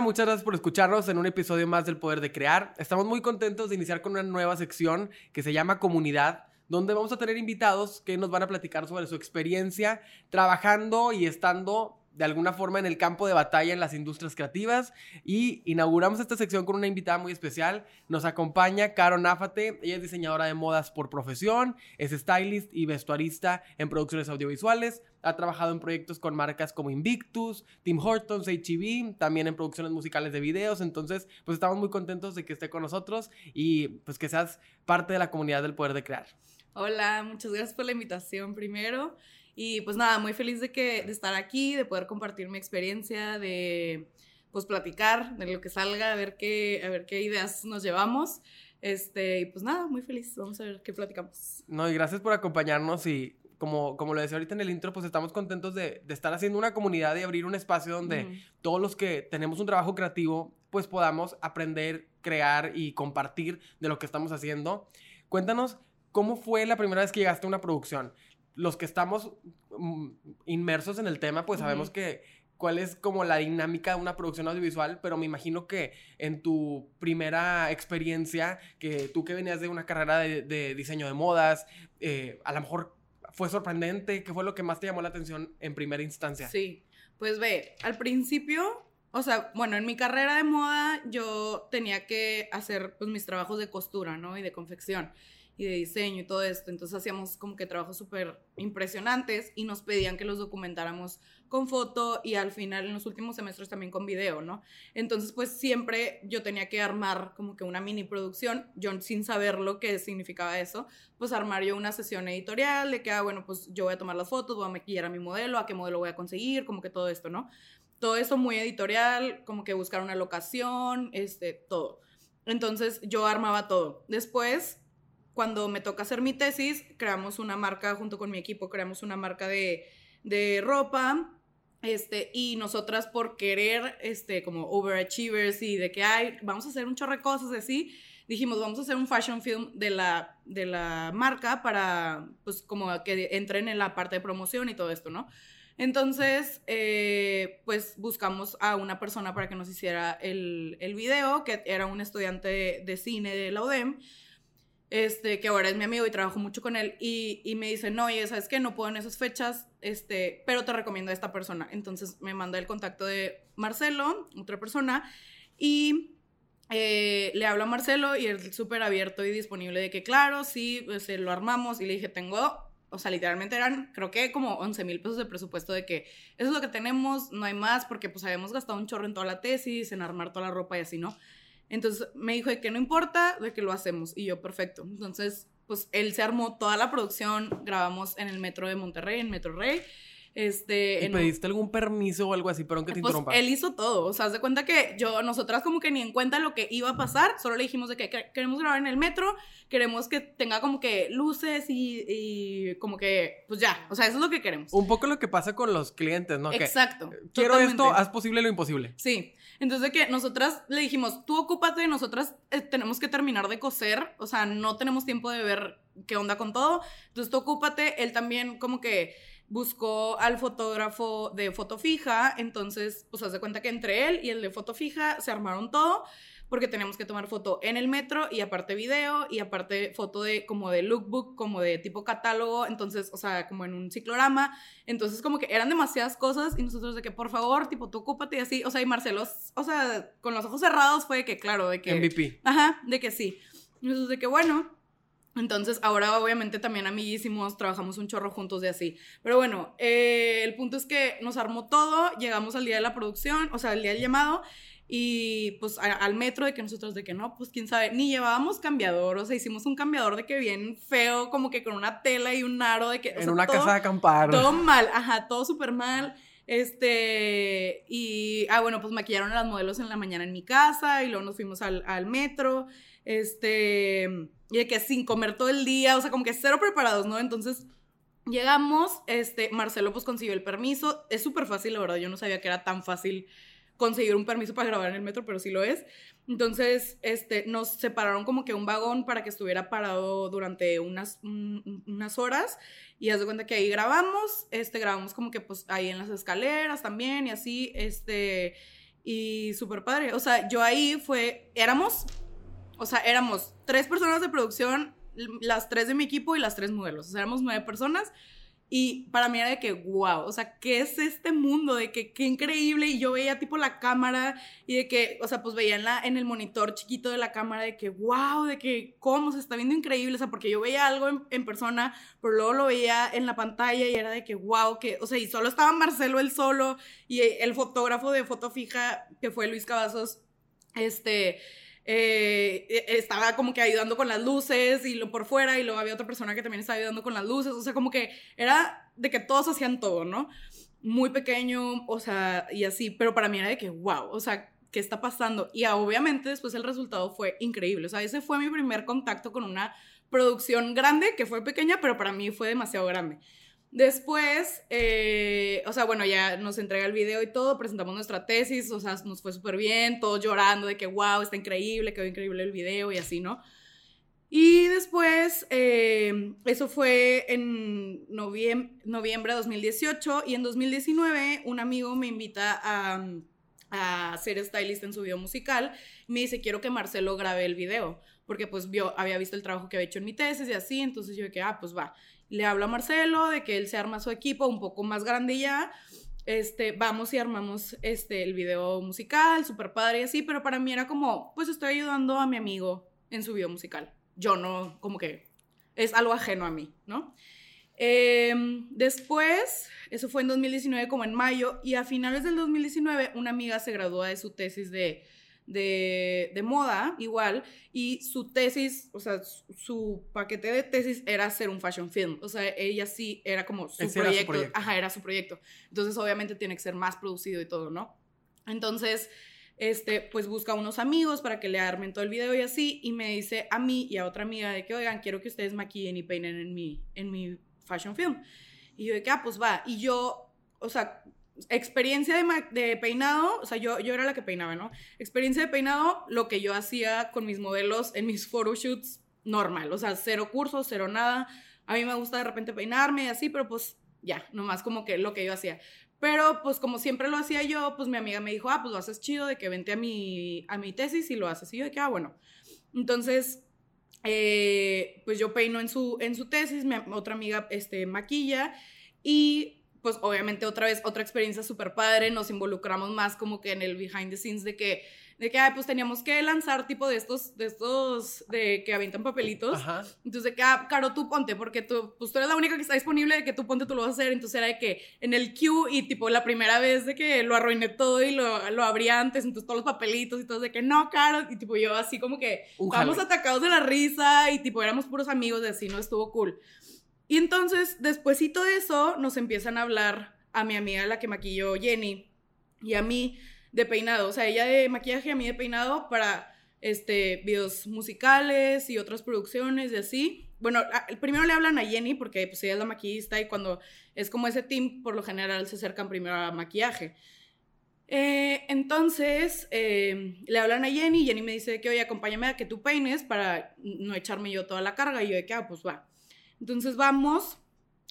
Muchas gracias por escucharnos en un episodio más del Poder de Crear. Estamos muy contentos de iniciar con una nueva sección que se llama Comunidad, donde vamos a tener invitados que nos van a platicar sobre su experiencia trabajando y estando de alguna forma en el campo de batalla en las industrias creativas y inauguramos esta sección con una invitada muy especial. Nos acompaña Caro Náfate, ella es diseñadora de modas por profesión, es stylist y vestuarista en producciones audiovisuales, ha trabajado en proyectos con marcas como Invictus, Tim Hortons, HEB, también en producciones musicales de videos, entonces pues estamos muy contentos de que esté con nosotros y pues que seas parte de la comunidad del poder de crear. Hola, muchas gracias por la invitación primero. Y pues nada, muy feliz de, que, de estar aquí, de poder compartir mi experiencia, de pues platicar de lo que salga, a ver qué, a ver qué ideas nos llevamos. Este, y pues nada, muy feliz. Vamos a ver qué platicamos. No, y gracias por acompañarnos y como, como lo decía ahorita en el intro, pues estamos contentos de, de estar haciendo una comunidad y abrir un espacio donde todos los que tenemos un trabajo creativo, pues podamos aprender, crear y compartir de lo que estamos haciendo. Cuéntanos, ¿cómo fue la primera vez que llegaste a una producción? Los que estamos mm, inmersos en el tema, pues sabemos que cuál es como la dinámica de una producción audiovisual, pero me imagino que en tu primera experiencia, que tú que venías de una carrera de, diseño de modas, eh, a lo mejor fue sorprendente, ¿qué fue lo que más te llamó la atención en primera instancia? Sí, pues ve, al principio, o sea, bueno, en mi carrera de moda yo tenía que hacer pues mis trabajos de costura, ¿no? Y de confección y de diseño y todo esto. Entonces hacíamos como que trabajos súper impresionantes y nos pedían que los documentáramos con foto y al final en los últimos semestres también con video, ¿no? Entonces pues siempre yo tenía que armar como que una mini producción, yo sin saber lo que significaba eso, pues armar yo una sesión editorial de que, ah, bueno, pues yo voy a tomar las fotos, voy a maquillar a mi modelo, a qué modelo voy a conseguir, como que todo esto, ¿no? Todo eso muy editorial, como que buscar una locación, este, todo. Entonces yo armaba todo. Después cuando me toca hacer mi tesis, creamos una marca junto con mi equipo, creamos una marca de, de ropa. Este, y nosotras por querer, este, como overachievers y de que, hay, vamos a hacer un chorro de cosas así, dijimos, vamos a hacer un fashion film de la, de la marca para, pues, como que entren en la parte de promoción y todo esto, ¿no? Entonces, eh, pues buscamos a una persona para que nos hiciera el, el video, que era un estudiante de, de cine de la UDEM, este, que ahora es mi amigo y trabajo mucho con él, y, y me dice, no, oye, ¿sabes qué? No puedo en esas fechas, este, pero te recomiendo a esta persona. Entonces me manda el contacto de Marcelo, otra persona, y eh, le hablo a Marcelo y él súper abierto y disponible de que, claro, sí, pues, eh, lo armamos, y le dije, tengo... O sea, literalmente eran, creo que como 11 mil pesos de presupuesto de que eso es lo que tenemos, no hay más, porque pues habíamos gastado un chorro en toda la tesis, en armar toda la ropa y así, ¿no? Entonces me dijo de que no importa, de que lo hacemos. Y yo, perfecto. Entonces, pues él se armó toda la producción, grabamos en el metro de Monterrey, en Metro Rey. Este, ¿Y pediste algún permiso o algo así? Perdón que te pues, interrumpa. Él hizo todo. O sea, haz de cuenta que yo, nosotras como que ni en cuenta lo que iba a pasar, solo le dijimos de que queremos grabar en el metro, queremos que tenga como que luces y, y, como que, pues ya, o sea, eso es lo que queremos. Un poco lo que pasa con los clientes, ¿no? Exacto. quiero esto, haz posible lo imposible. Sí. Entonces, de que nosotras le dijimos, tú ocúpate, nosotras eh, tenemos que terminar de coser, o sea, no tenemos tiempo de ver qué onda con todo. Entonces, tú ocúpate, él también como que buscó al fotógrafo de foto fija, entonces, pues haz de cuenta que entre él y el de foto fija se armaron todo, porque teníamos que tomar foto en el metro y aparte video y aparte foto de como de lookbook, como de tipo catálogo, entonces, o sea, como en un ciclorama, entonces como que eran demasiadas cosas y nosotros de que por favor, tipo, tú ocúpate y así, o sea, y Marcelo, o sea, con los ojos cerrados fue de que claro, de que... MVP. Ajá, de que sí. Entonces de que bueno, entonces, ahora obviamente también amiguísimos, trabajamos un chorro juntos de así. Pero bueno, eh, el punto es que nos armó todo, llegamos al día de la producción, o sea, el día del llamado, y pues al metro de que nosotros de que no, pues quién sabe, ni llevábamos cambiador, o sea, hicimos un cambiador de que bien feo, como que con una tela y un aro de que... en una casa de acampar. Todo mal, ajá, todo súper mal. Este, y, ah, bueno, pues maquillaron a las modelos en la mañana en mi casa y luego nos fuimos al, al metro. Este, y de que sin comer todo el día, o sea, como que cero preparados, ¿no? Entonces, llegamos, este, Marcelo pues consiguió el permiso, es súper fácil, la verdad, yo no sabía que era tan fácil conseguir un permiso para grabar en el metro, pero sí lo es. Entonces, este, nos separaron como que un vagón para que estuviera parado durante unas, unas horas y haz de cuenta que ahí grabamos, este, grabamos como que pues ahí en las escaleras también y así, este, y súper padre. O sea, yo ahí fue, éramos, o sea, éramos tres personas de producción, las tres de mi equipo y las tres modelos. O sea, éramos nueve personas y para mí era de que, wow, o sea, ¿qué es este mundo? De que, qué increíble. Y yo veía tipo la cámara y de que, o sea, pues veía en, en el monitor chiquito de la cámara de que, wow, de que, cómo se está viendo increíble. O sea, porque yo veía algo en, persona, pero luego lo veía en la pantalla y era de que, wow, que, o sea, y solo estaba Marcelo él solo y el fotógrafo de foto fija, que fue Luis Cavazos, este eh, e, estaba como que ayudando con las luces y lo por fuera y luego había otra persona que también estaba ayudando con las luces, o sea, como que era de que todos hacían todo, ¿no? Muy pequeño, o sea, y así, pero para mí era de que, wow, o sea, ¿qué está pasando? Y obviamente después el resultado fue increíble, o sea, ese fue mi primer contacto con una producción grande, que fue pequeña, pero para mí fue demasiado grande. Después, eh, o sea, bueno, ya nos entrega el video y todo, presentamos nuestra tesis, o sea, nos fue súper bien, todos llorando de que, wow, está increíble, quedó increíble el video y así, ¿no? Y después, eh, eso fue en noviembre, noviembre de 2018 y en 2019 un amigo me invita a, a ser stylist en su video musical. Me dice, quiero que Marcelo grabe el video, porque pues vio, había visto el trabajo que había hecho en mi tesis y así, entonces yo dije, ah, pues va le hablo a Marcelo de que él se arma su equipo un poco más grande ya. Este, vamos y armamos este, el video musical, súper padre y así, pero para mí era como, pues estoy ayudando a mi amigo en su video musical. Yo no, como que es algo ajeno a mí, ¿no? Em, después, eso fue en 2019 como en mayo, y a finales del 2019 una amiga se graduó de su tesis de de, moda, igual, y su tesis, o sea, su, paquete de tesis era hacer un fashion film. O sea, ella sí era como su proyecto, Ajá, era su proyecto. Entonces, obviamente, tiene que ser más producido y todo, ¿no? Entonces, este, pues busca unos amigos para que le armen todo el video y así, y me dice a mí y a otra amiga de que, oigan, quiero que ustedes maquillen y peinen en mi, en mi fashion film. Y yo de que, ah, pues va. Y yo, o sea, experiencia de, peinado, o sea, yo, yo era la que peinaba, ¿no? Experiencia de peinado, lo que yo hacía con mis modelos en mis photoshoots normal, o sea, cero cursos, cero nada. A mí me gusta de repente peinarme y así, pero pues ya, nomás como que lo que yo hacía. Pero pues como siempre lo hacía yo, pues mi amiga me dijo, ah, pues lo haces chido, de que vente a mi, a mi tesis y lo haces. Y yo de ah, bueno. Entonces, eh, pues yo peino en su, en su tesis, mi otra amiga este, maquilla y pues obviamente otra vez, otra experiencia súper padre, nos involucramos más como que en el behind the scenes de que, de que, ay, pues teníamos que lanzar tipo de estos, de estos, de que avientan papelitos. Ajá. Entonces de que, ah, Caro, tú ponte, porque tú, pues tú eres la única que está disponible, de que tú ponte, tú lo vas a hacer. Entonces era de que en el queue y tipo la primera vez de que lo arruiné todo y lo, lo abría antes, entonces todos los papelitos y todo, de que no, Caro, y tipo yo así como que estábamos atacados de la risa y tipo éramos puros amigos de así, no estuvo cool. Y entonces, despuésito de eso, nos empiezan a hablar a mi amiga, la que maquilló Jenny, y a mí de peinado. O sea, ella de maquillaje a mí de peinado para este, videos musicales y otras producciones y así. Bueno, primero le hablan a Jenny porque pues ella es la maquillista y cuando es como ese team, por lo general se acercan primero a maquillaje. Eh, entonces, eh, le hablan a Jenny y Jenny me dice que, oye, acompáñame a que tú peines para no echarme yo toda la carga. Y yo de que, ah, pues va. Entonces vamos,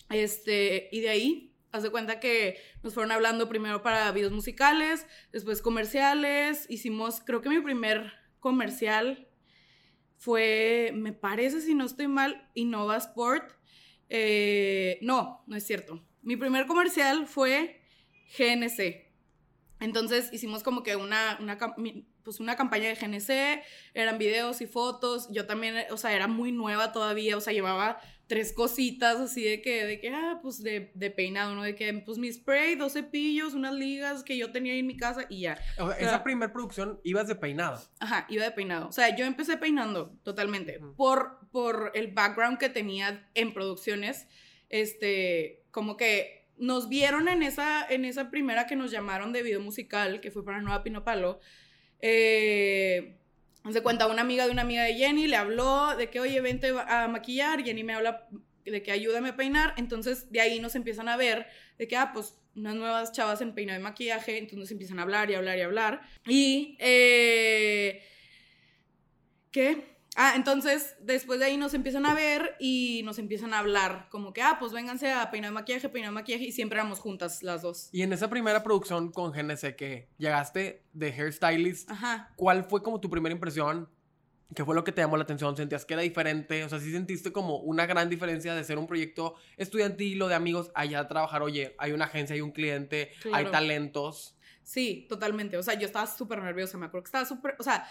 este, y de ahí, haz de cuenta que nos fueron hablando primero para videos musicales, después comerciales, hicimos, creo que mi primer comercial fue, me parece, si no estoy mal, Innova Sport. Eh, no, no es cierto. Mi primer comercial fue GNC. Entonces hicimos como que una, una, pues una campaña de GNC, eran videos y fotos. Yo también, o sea, era muy nueva todavía, o sea, llevaba tres cositas así de que, de que, ah, pues de, de peinado, ¿no? De que, pues mi spray, dos cepillos, unas ligas que yo tenía en mi casa y ya. O sea, esa primera producción ibas de peinado. Ajá, iba de peinado. O sea, yo empecé peinando totalmente por, por el background que tenía en producciones. Este, como que nos vieron en esa, en esa primera que nos llamaron de video musical, que fue para Nueva Pino Palo. Eh se cuenta una amiga de una amiga de Jenny, le habló de que, oye, vente a maquillar, Jenny me habla de que ayúdame a peinar, entonces de ahí nos empiezan a ver de que, ah, pues unas nuevas chavas en peinado y maquillaje, entonces empiezan a hablar y hablar y hablar. Y, eh, ¿qué? Ah, entonces después de ahí nos empiezan a ver y nos empiezan a hablar, como que, ah, pues vénganse a peinar maquillaje, peinar maquillaje, y siempre éramos juntas las dos. Y en esa primera producción con GNC que llegaste de hairstylist, Ajá. ¿cuál fue como tu primera impresión? ¿Qué fue lo que te llamó la atención? ¿Sentías que era diferente? O sea, ¿sí sentiste como una gran diferencia de ser un proyecto estudiantil o de amigos allá a trabajar? Oye, hay una agencia, hay un cliente, hay talentos. Sí, totalmente. O sea, yo estaba súper nerviosa, me acuerdo que estaba súper, o sea,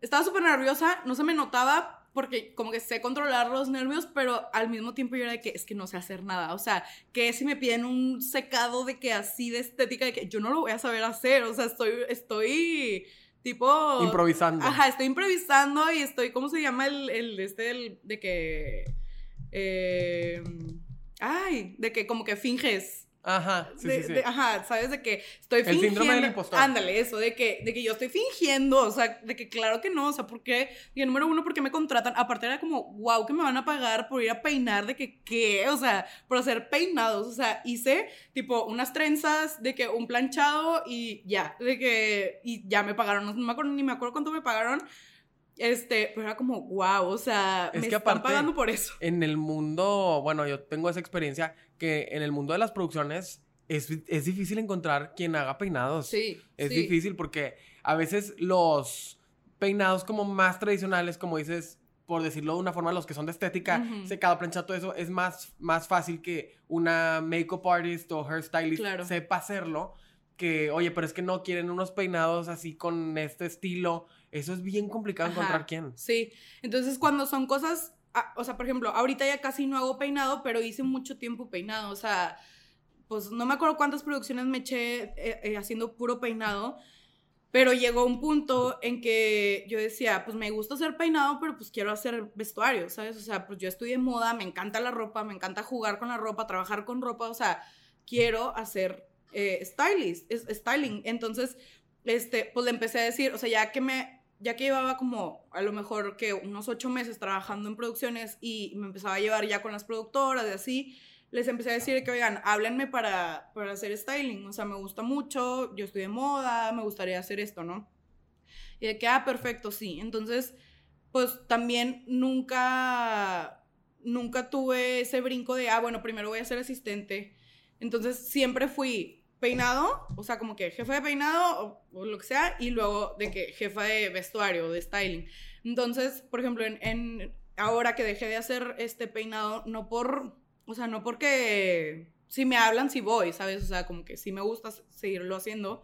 estaba súper nerviosa, no se me notaba porque como que sé controlar los nervios, pero al mismo tiempo yo era de que es que no sé hacer nada. O sea, que si me piden un secado de que así de estética, de que yo no lo voy a saber hacer. O sea, estoy, estoy tipo... Improvisando. Ajá, estoy improvisando y estoy, ¿cómo se llama el, el este, el, de que... eh, ay, de que como que finges. Ajá, sí, De- sí, sí. de- ajá, sabes de que estoy El fingiendo. síndrome del impostor. Ándale, eso, de que, de que yo estoy fingiendo, o sea, de que claro que no, o sea, ¿por qué? Y el número uno, ¿por qué me contratan? Aparte era como, wow, que me van a pagar por ir a peinar, de que, ¿qué? O sea, por hacer peinados, o sea, hice tipo unas trenzas, de que un planchado y ya, de que, y ya me pagaron, no me acuerdo, ni me acuerdo cuánto me pagaron, este, pero era como, wow, o sea, Es me que están aparte- pagando por eso. En el mundo, bueno, yo tengo esa experiencia que en el mundo de las producciones es, es difícil encontrar quien haga peinados. Sí, Es sí. difícil porque a veces los peinados como más tradicionales, como dices, por decirlo de una forma, los que son de estética, Ujú. secado, planchado, todo eso, es más, más fácil que una makeup artist o hairstylist Claro. sepa hacerlo. Que, oye, pero es que no quieren unos peinados así con este estilo. Eso es bien complicado Ajá. encontrar quién. Sí, entonces cuando son cosas, ah, o sea, por ejemplo, ahorita ya casi no hago peinado, pero hice mucho tiempo peinado, o sea, pues no me acuerdo cuántas producciones me eché eh, eh, haciendo puro peinado, pero llegó un punto en que yo decía, pues me gusta hacer peinado, pero pues quiero hacer vestuario, ¿sabes? O sea, pues yo estudié moda, me encanta la ropa, me encanta jugar con la ropa, trabajar con ropa, o sea, quiero hacer eh, stylist, styling. Entonces, este, pues le empecé a decir, o sea, ya que me, ya que llevaba como a lo mejor que unos ocho meses trabajando en producciones y me empezaba a llevar ya con las productoras y así, les empecé a decir que, oigan, háblenme para, para hacer styling, o sea, me gusta mucho, yo estoy de moda, me gustaría hacer esto, ¿no? Y de que, ah, perfecto, sí. Entonces, pues también nunca, nunca tuve ese brinco de, ah, bueno, primero voy a ser asistente. Entonces, siempre fui peinado, o sea, como que jefe de peinado o, lo que sea, y luego de que jefa de vestuario, de styling. Entonces, por ejemplo, en, ahora que dejé de hacer este peinado, no por, o sea, no porque si me hablan, si voy, ¿sabes? O sea, como que sí me gusta seguirlo haciendo,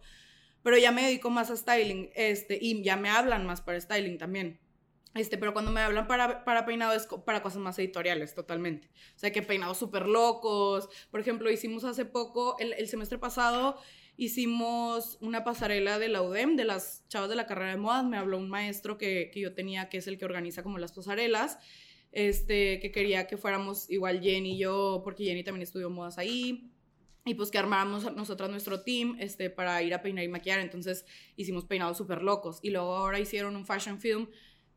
pero ya me dedico más a styling, este, y ya me hablan más para styling también. Este, pero cuando me hablan para, para peinado es para cosas más editoriales, totalmente. O sea, que peinados súper locos. Por ejemplo, hicimos hace poco, el, el semestre pasado, hicimos una pasarela de la UDEM, de las chavas de la carrera de modas. Me habló un maestro que, que yo tenía, que es el que organiza como las pasarelas, este, que quería que fuéramos igual Jenny y yo, porque Jenny también estudió modas ahí. Y pues que armáramos nosotras nuestro team este, para ir a peinar y maquillar. Entonces hicimos peinados súper locos. Y luego ahora hicieron un fashion film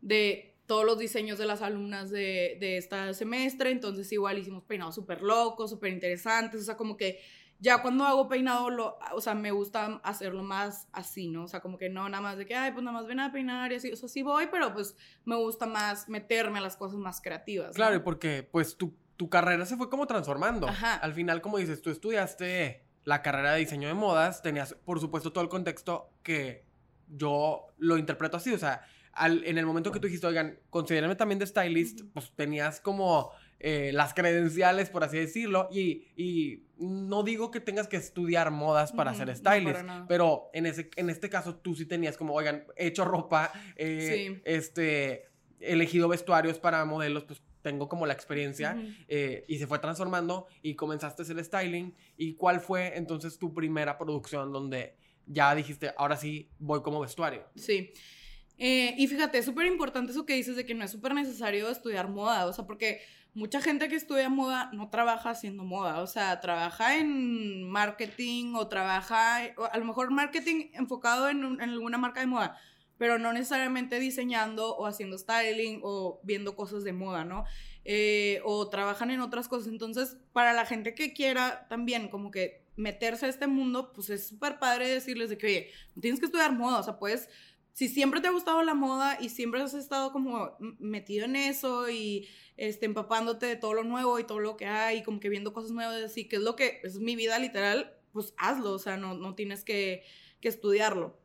de todos los diseños de las alumnas de, de este semestre, entonces igual hicimos peinados súper locos, súper interesantes, o sea, como que ya cuando hago peinado, lo, o sea, me gusta hacerlo más así, ¿no? O sea, como que no nada más de que, ay, pues nada más ven a peinar y así, o sea, sí voy, pero pues me gusta más meterme a las cosas más creativas. ¿no? Claro, y porque pues tu, tu carrera se fue como transformando. Ajá. Al final, como dices, tú estudiaste la carrera de diseño de modas, tenías, por supuesto, todo el contexto que yo lo interpreto así, o sea, al- en el momento que tú dijiste, oigan, considérenme también de stylist, pues tenías como eh, las credenciales, por así decirlo, y, y no digo que tengas que estudiar modas para Ujú, ser no, stylist, nada. pero en, ese, en este caso tú sí tenías como, oigan, he hecho ropa, eh, Sí. este, elegido vestuarios para modelos, pues tengo como la experiencia Ujú. eh, y se fue transformando y comenzaste hacer styling. ¿Y cuál fue entonces tu primera producción donde ya dijiste, ahora sí voy como vestuario? Sí. Eh, y fíjate, es súper importante eso que dices de que no es súper necesario estudiar moda, o sea, porque mucha gente que estudia moda no trabaja haciendo moda, o sea, trabaja en marketing o trabaja, o a lo mejor marketing enfocado en, en alguna marca de moda, pero no necesariamente diseñando o haciendo styling o viendo cosas de moda, ¿no? Eh, o trabajan en otras cosas. Entonces, para la gente que quiera también como que meterse a este mundo, pues es súper padre decirles de que, oye, no tienes que estudiar moda, o sea, puedes si siempre te ha gustado la moda y siempre has estado como metido en eso y este, empapándote de todo lo nuevo y todo lo que hay, como que viendo cosas nuevas, así que es lo que es mi vida literal, pues hazlo, o sea, no, no tienes que, que estudiarlo.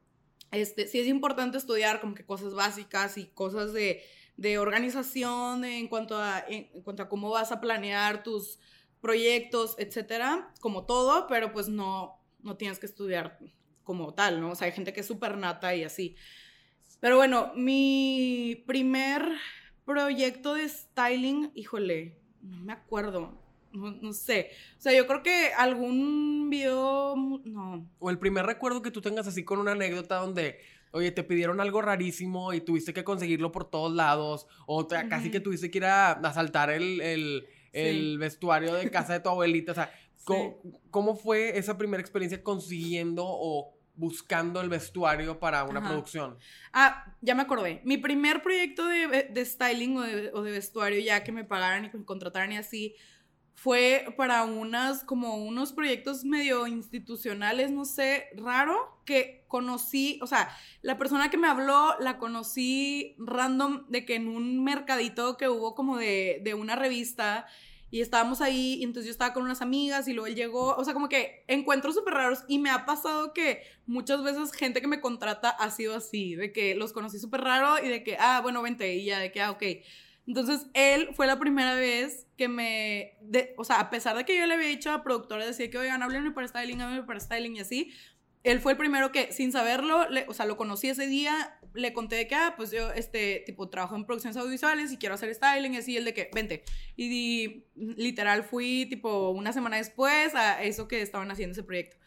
Este, sí es importante estudiar como que cosas básicas y cosas de, de organización en cuanto, a, en, cuanto a cómo vas a planear tus proyectos, etcétera, como todo, pero pues no, no tienes que estudiar como tal, ¿no? O sea, hay gente que es súper nata y así. Pero bueno, mi primer proyecto de styling, híjole, no me acuerdo. No, sé. O sea, yo creo que algún video. No. O el primer recuerdo que tú tengas así con una anécdota donde, oye, te pidieron algo rarísimo y tuviste que conseguirlo por todos lados. O casi que tuviste que ir a asaltar el, el, vestuario de casa de tu abuelita. O sea, ¿cómo, fue esa primera experiencia consiguiendo o buscando el vestuario para una producción? Ah, ya me acordé. Mi primer proyecto de, de styling o de, vestuario, ya que me pagaran y me contrataran y así, fue para unas, como unos proyectos medio institucionales, no sé, raro, que conocí, o sea, la persona que me habló la conocí random de que en un mercadito que hubo como de, de una revista y estábamos ahí, y entonces yo estaba con unas amigas y luego él llegó, o sea, como que encuentros súper raros y me ha pasado que muchas veces gente que me contrata ha sido así, de que los conocí súper raro y de que, ah, bueno, vente y ya, de que, ah, ok. Entonces él fue la primera vez que me, de, o sea, a pesar de que yo le había dicho a productores, decía que, oigan, háblenme para styling, háblenme para styling y así, él fue el primero que, sin saberlo, o sea, lo conocí ese día, le conté de que, ah, pues yo, este, tipo, trabajo en producciones audiovisuales y quiero hacer styling, y así, el de que, vente. Y, literal fui, tipo, una semana después a eso que estaban haciendo ese proyecto.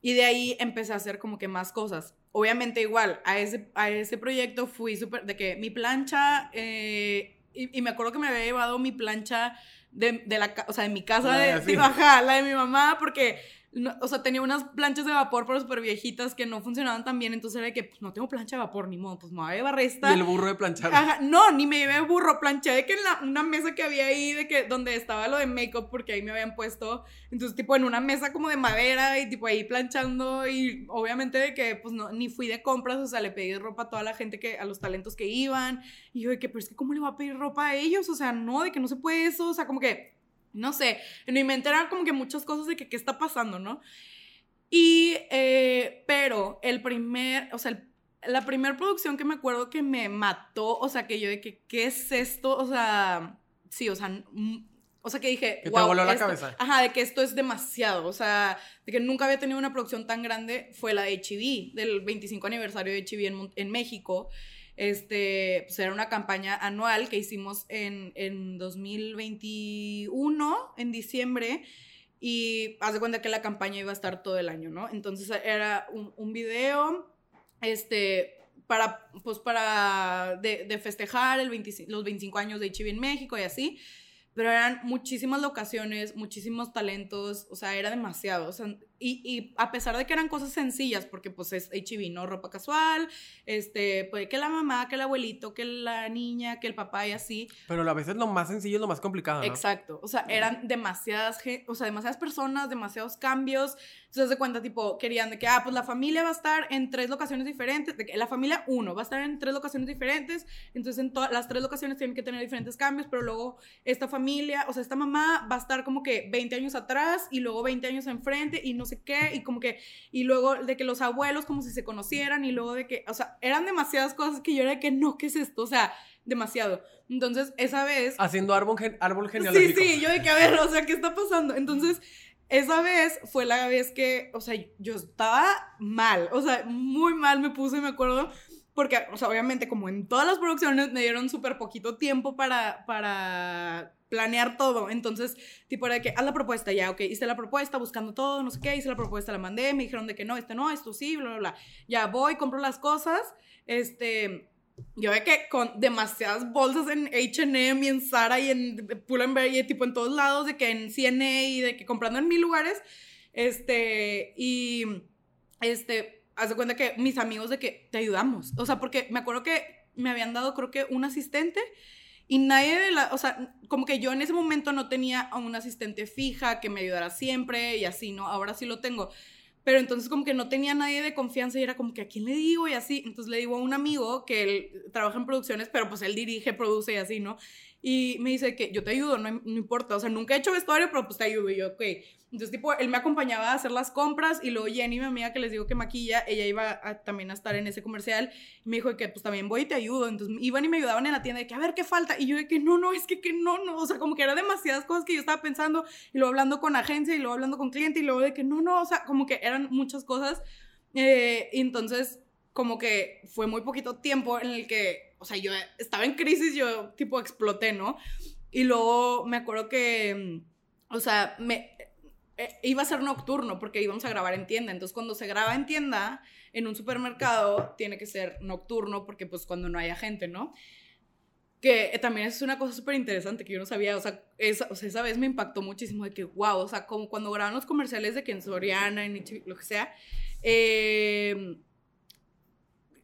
Y de ahí empecé a hacer como que más cosas. Obviamente igual, a ese, a ese proyecto fui súper, de que mi plancha, eh, y, y, me acuerdo que me había llevado mi plancha de, de la, o sea, de mi casa, de, de, la de mi mamá, porque o sea, tenía unas planchas de vapor, pero súper viejitas que no funcionaban tan bien. Entonces era de que, pues no tengo plancha de vapor, ni modo, pues me voy a llevar esta. Y el burro de planchar. Ajá, no, ni me llevé burro. Planché de que en la, una mesa que había ahí, de que, donde estaba lo de make-up, porque ahí me habían puesto. Entonces, tipo, en una mesa como de madera y tipo ahí planchando. Y obviamente de que, pues no, ni fui de compras, o sea, le pedí ropa a toda la gente que, a los talentos que iban. Y yo de que, pero es que, ¿cómo le voy a pedir ropa a ellos? O sea, no, de que no se puede eso. O sea, como que no sé, en mi mente eran como que muchas cosas de que qué está pasando, ¿no? Y, eh, pero el primer, o sea, la primera producción que me acuerdo que me mató, o sea, que yo de que, ¿qué es esto? O sea, sí, o sea, o sea, que dije, que te voló la cabeza. Ajá, de que esto es demasiado, o sea, de que nunca había tenido una producción tan grande, fue la de HIV, del 25 aniversario de HIV en, en México. Este, pues era una campaña anual que hicimos en, en 2021, en diciembre, y haz de cuenta que la campaña iba a estar todo el año, ¿no? Entonces era un, video, este, para, pues para, de, festejar los 25 años de HIV en México y así pero eran muchísimas locaciones, muchísimos talentos, o sea, era demasiado, o sea, y, y, a pesar de que eran cosas sencillas, porque pues es HIV, ¿no? Ropa casual, este, puede que la mamá, que el abuelito, que la niña, que el papá y así. Pero a veces lo más sencillo es lo más complicado, ¿no? Exacto, o sea, eran demasiadas, o sea, demasiadas personas, demasiados cambios, entonces de cuenta, tipo, querían de que, ah, pues la familia va a estar en tres locaciones diferentes, de que la familia uno va a estar en tres locaciones diferentes, entonces en todas las tres locaciones tienen que tener diferentes cambios, pero luego esta familia, o sea, esta mamá va a estar como que 20 años atrás y luego 20 años enfrente y no sé qué, y como que, y luego de que los abuelos como si se conocieran, y luego de que, o sea, eran demasiadas cosas que yo era de que no, ¿qué es esto? O sea, demasiado. Entonces, esa vez... Haciendo árbol, árbol genealógico. Sí, sí, yo de que, a ver, o sea, ¿qué está pasando? Entonces, esa vez fue la vez que, o sea, yo estaba mal, o sea, muy mal me puse, me acuerdo, porque, o sea, obviamente como en todas las producciones me dieron súper poquito tiempo para, para planear todo. Entonces, tipo era de que, haz la propuesta, ya, ok, hice la propuesta buscando todo, no sé qué, hice la propuesta, la mandé, me dijeron de que no, este no, esto sí, bla, bla, bla. Ya voy, compro las cosas, este, yo ve que con demasiadas bolsas en H&M y en Zara y en Pull&Bear y tipo en todos lados, de que en CNA y de que comprando en mil lugares, este, y, este, haz de cuenta que mis amigos de que te ayudamos, o sea, porque me acuerdo que me habían dado creo que un asistente y nadie de la, o sea, como que yo en ese momento no tenía a un asistente fija que me ayudara siempre y así, ¿no? Ahora sí lo tengo. pero entonces como que no tenía nadie de confianza y era como que a quién le digo y así. Entonces le digo a un amigo que él trabaja en producciones, pero pues él dirige, produce y así, ¿no? Y me dice que yo te ayudo, no, no importa, o sea, nunca he hecho vestuario, pero pues te ayudo. Y yo, ok. Entonces, tipo, él me acompañaba a hacer las compras y luego Jenny, mi amiga que les digo que maquilla, ella iba también a estar en ese comercial y me dijo que pues también voy y te ayudo. Entonces iban y me ayudaban en la tienda de que a ver qué falta. Y yo de que no, no, es que, que no, no. O sea, como que eran demasiadas cosas que yo estaba pensando y luego hablando con agencia y luego hablando con cliente y luego de que no, no, o sea, como que eran muchas cosas. Eh, entonces, como que fue muy poquito tiempo en el que, o sea, yo estaba en crisis, yo tipo exploté, ¿no? Y luego me acuerdo que, o sea, me, eh, iba a ser nocturno porque íbamos a grabar en tienda. Entonces, cuando se graba en tienda, en un supermercado, tiene que ser nocturno porque, pues, cuando no haya gente, ¿no? Que eh, también es una cosa súper interesante que yo no sabía. O sea, esa, o sea, esa vez me impactó muchísimo de que, wow, o sea, como cuando graban los comerciales de que en Soriana, en lo que sea, em,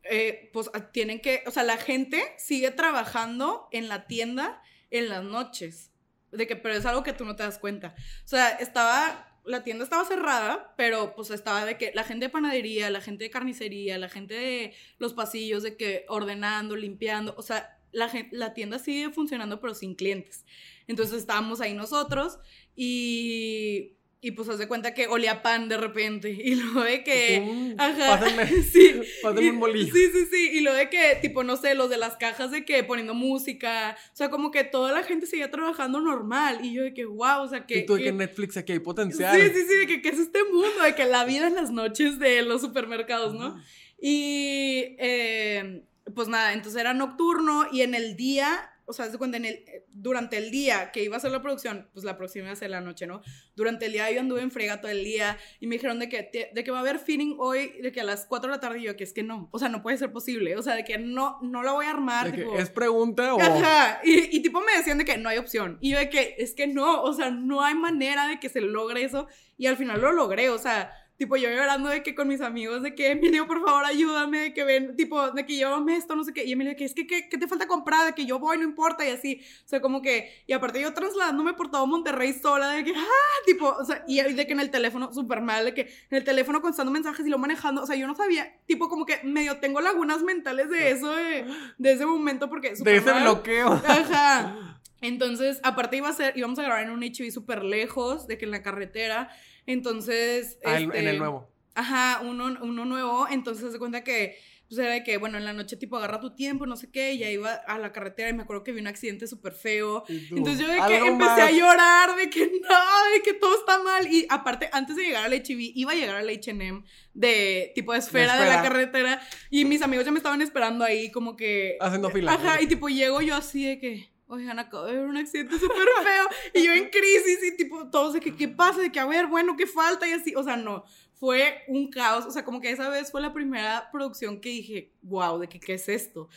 eh, pues tienen que, o sea, la gente sigue trabajando en la tienda en las noches. De que, pero es algo que tú no te das cuenta. O sea, estaba, la tienda estaba cerrada, pero pues estaba de que la gente de panadería, la gente de carnicería, la gente de los pasillos, de que ordenando, limpiando, o sea, la, la tienda sigue funcionando pero sin clientes. Entonces estábamos ahí nosotros y y pues haz de cuenta que olía pan de repente. Y lo de que. ajá. Pásenme, sí. Pásenme un bolillo. Sí, sí, sí. Y lo de que, tipo, no sé, los de las cajas de que poniendo música. O sea, como que toda la gente seguía trabajando normal. Y yo de que, wow, o sea, que. Y tú de que, Netflix aquí hay potencial. Sí, sí, sí, de que, ¿qué es este mundo? De que la vida en las noches de los supermercados, ¿no? Y. Eh, pues nada, entonces era nocturno y en el día o sea, cuando en el, eh, durante el día que iba a hacer la producción, pues la próxima iba a ser la noche, ¿no? Durante el día yo anduve en frega todo el día y me dijeron de que, de que va a haber feeling hoy, de que a las 4 de la tarde y yo, que es que no, o sea, no puede ser posible, o sea, de que no, no la voy a armar. De que ¿Es pregunta o...? Ajá, y, y tipo me decían de que no hay opción, y yo de que es que no, o sea, no hay manera de que se logre eso, y al final lo logré, o sea, tipo yo llorando de que con mis amigos, de que Emilio, por favor, ayúdame, de que ven, tipo, de que llévame esto, no sé qué, y Emilio, de que es que, ¿qué, te falta comprar? De que yo voy, no importa, y así, o sea, como que, y aparte yo trasladándome por todo Monterrey sola, de que, ah, tipo, o sea, y de que en el teléfono, súper mal, de que en el teléfono contestando mensajes y lo manejando, o sea, yo no sabía, tipo, como que medio tengo lagunas mentales de eso, de, de ese momento, porque... De ese bloqueo. Ajá. Entonces, aparte iba a ser, íbamos a grabar en un HB súper lejos, de que en la carretera, entonces... Ah, en el este, nuevo. Ajá, uno, uno nuevo, entonces se cuenta que, pues era de que, bueno, en la noche tipo agarra tu tiempo, no sé qué, y ya iba a la carretera y me acuerdo que vi un accidente súper feo. Entonces yo de que empecé a llorar, de que no, de que todo está mal. Y aparte, antes de llegar al HB, iba a llegar al HM de tipo de esfera, de la carretera, y mis amigos ya me estaban esperando ahí como que... Haciendo fila. Ajá, y tipo llego yo así de que oigan, acabo de ver un accidente súper feo y yo en crisis y tipo todos de qué pasa, de que a ver, bueno, qué falta y así, o sea, no, fue un caos, o sea, como que esa vez fue la primera producción que dije, wow, de que qué es esto.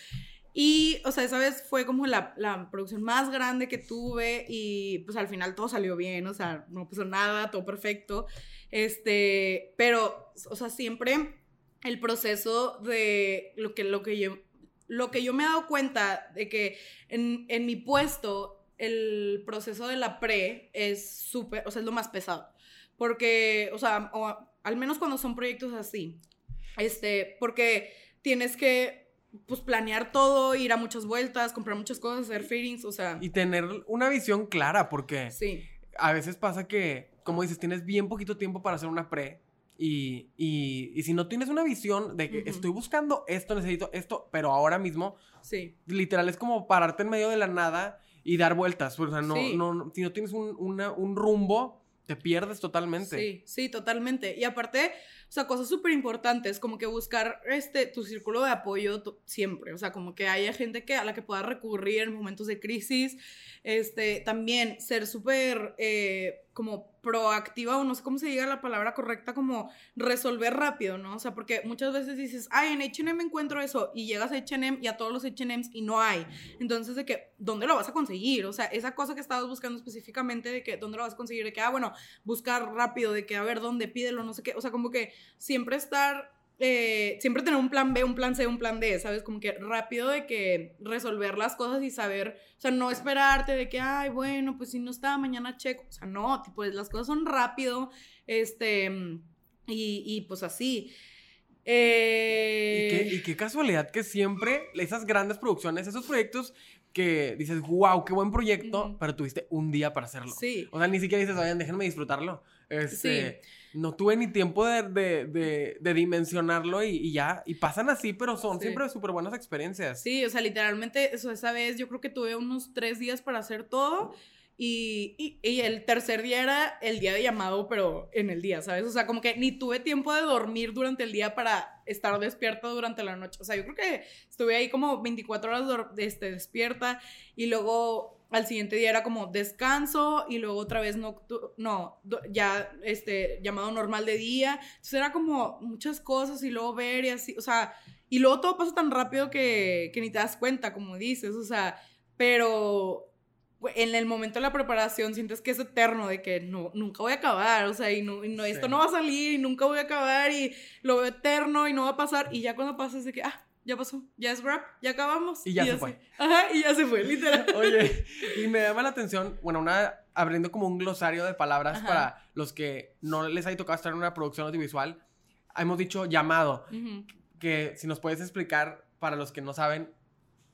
Y, o sea, esa vez fue como la, la, producción más grande que tuve y pues al final todo salió bien, o sea, no pasó nada, todo perfecto. Este, pero, o sea, siempre el proceso de lo que, lo que lo que yo me he dado cuenta de que en, en mi puesto el proceso de la pre es súper, o sea, es lo más pesado. Porque, o sea, o, al menos cuando son proyectos así, este, porque tienes que, pues, planear todo, ir a muchas vueltas, comprar muchas cosas, hacer fittings, o sea. Y tener una visión clara, porque sí. a veces pasa que, como dices, tienes bien poquito tiempo para hacer una pre y, y, y, si no tienes una visión de que estoy buscando esto, necesito esto, pero ahora mismo, sí. literal es como pararte en medio de la nada y dar vueltas. O sea, no, no, si no tienes un, una, un rumbo, te pierdes totalmente. Sí, sí, totalmente. Y aparte, o sea, cosas súper importantes, como que buscar este, tu círculo de apoyo siempre, o sea, como que haya gente que, a la que puedas recurrir en momentos de crisis, este, también ser súper, eh, como proactiva o no sé cómo se diga la palabra correcta, como resolver rápido, ¿no? O sea, porque muchas veces dices, ay, en HM encuentro eso y llegas a HM y a todos los HMs y no hay. Entonces, de que, ¿dónde lo vas a conseguir? O sea, esa cosa que estabas buscando específicamente de que, ¿dónde lo vas a conseguir? De que, ah, bueno, buscar rápido, de que, a ver, ¿dónde? Pídelo, no sé qué. O sea, como que siempre estar eh, siempre tener un plan B, un plan C, un plan D, ¿sabes? Como que rápido de que resolver las cosas y saber, o sea, no esperarte de que, ay, bueno, pues si no está, mañana checo, o sea, no, tipo, las cosas son rápido, este, Y, y pues así. Y Eh, qué, y qué casualidad que siempre esas grandes producciones, esos proyectos que dices, wow, qué buen proyecto, pero tuviste un día para hacerlo. Sí. O sea, ni siquiera dices, oigan, déjenme disfrutarlo. Este, No tuve ni tiempo de, de- de- de dimensionarlo y, y ya. Y pasan así, pero son Sí. siempre súper buenas experiencias. Sí, o sea, literalmente, eso, esa vez yo creo que tuve unos tres días para hacer todo. Y, y, y el tercer día era el día de llamado, pero en el día, ¿sabes? O sea, como que ni tuve tiempo de dormir durante el día para estar despierta durante la noche. O sea, yo creo que estuve ahí como 24 horas este, despierta y luego al siguiente día era como descanso y luego otra vez no, do- ya este llamado normal de día. Entonces era como muchas cosas y luego ver y así, o sea, y luego todo pasa tan rápido que, que ni te das cuenta, como dices, o sea, pero en el momento de la preparación sientes que es eterno, de que no, nunca voy a acabar, o sea, y, no, y no, esto Sí. no va a salir y nunca voy a acabar y lo veo eterno y no va a pasar y ya cuando pasa es de que, ah, ya pasó, ya es wrap, ya acabamos. Y ya se fue. Ajá, y ya se fue, literal. Oye, y me llama la atención, bueno, una abriendo como un glosario de palabras Ajá. para los que no les haya tocado estar en una producción audiovisual. Hemos dicho llamado, que si nos puedes explicar para los que no saben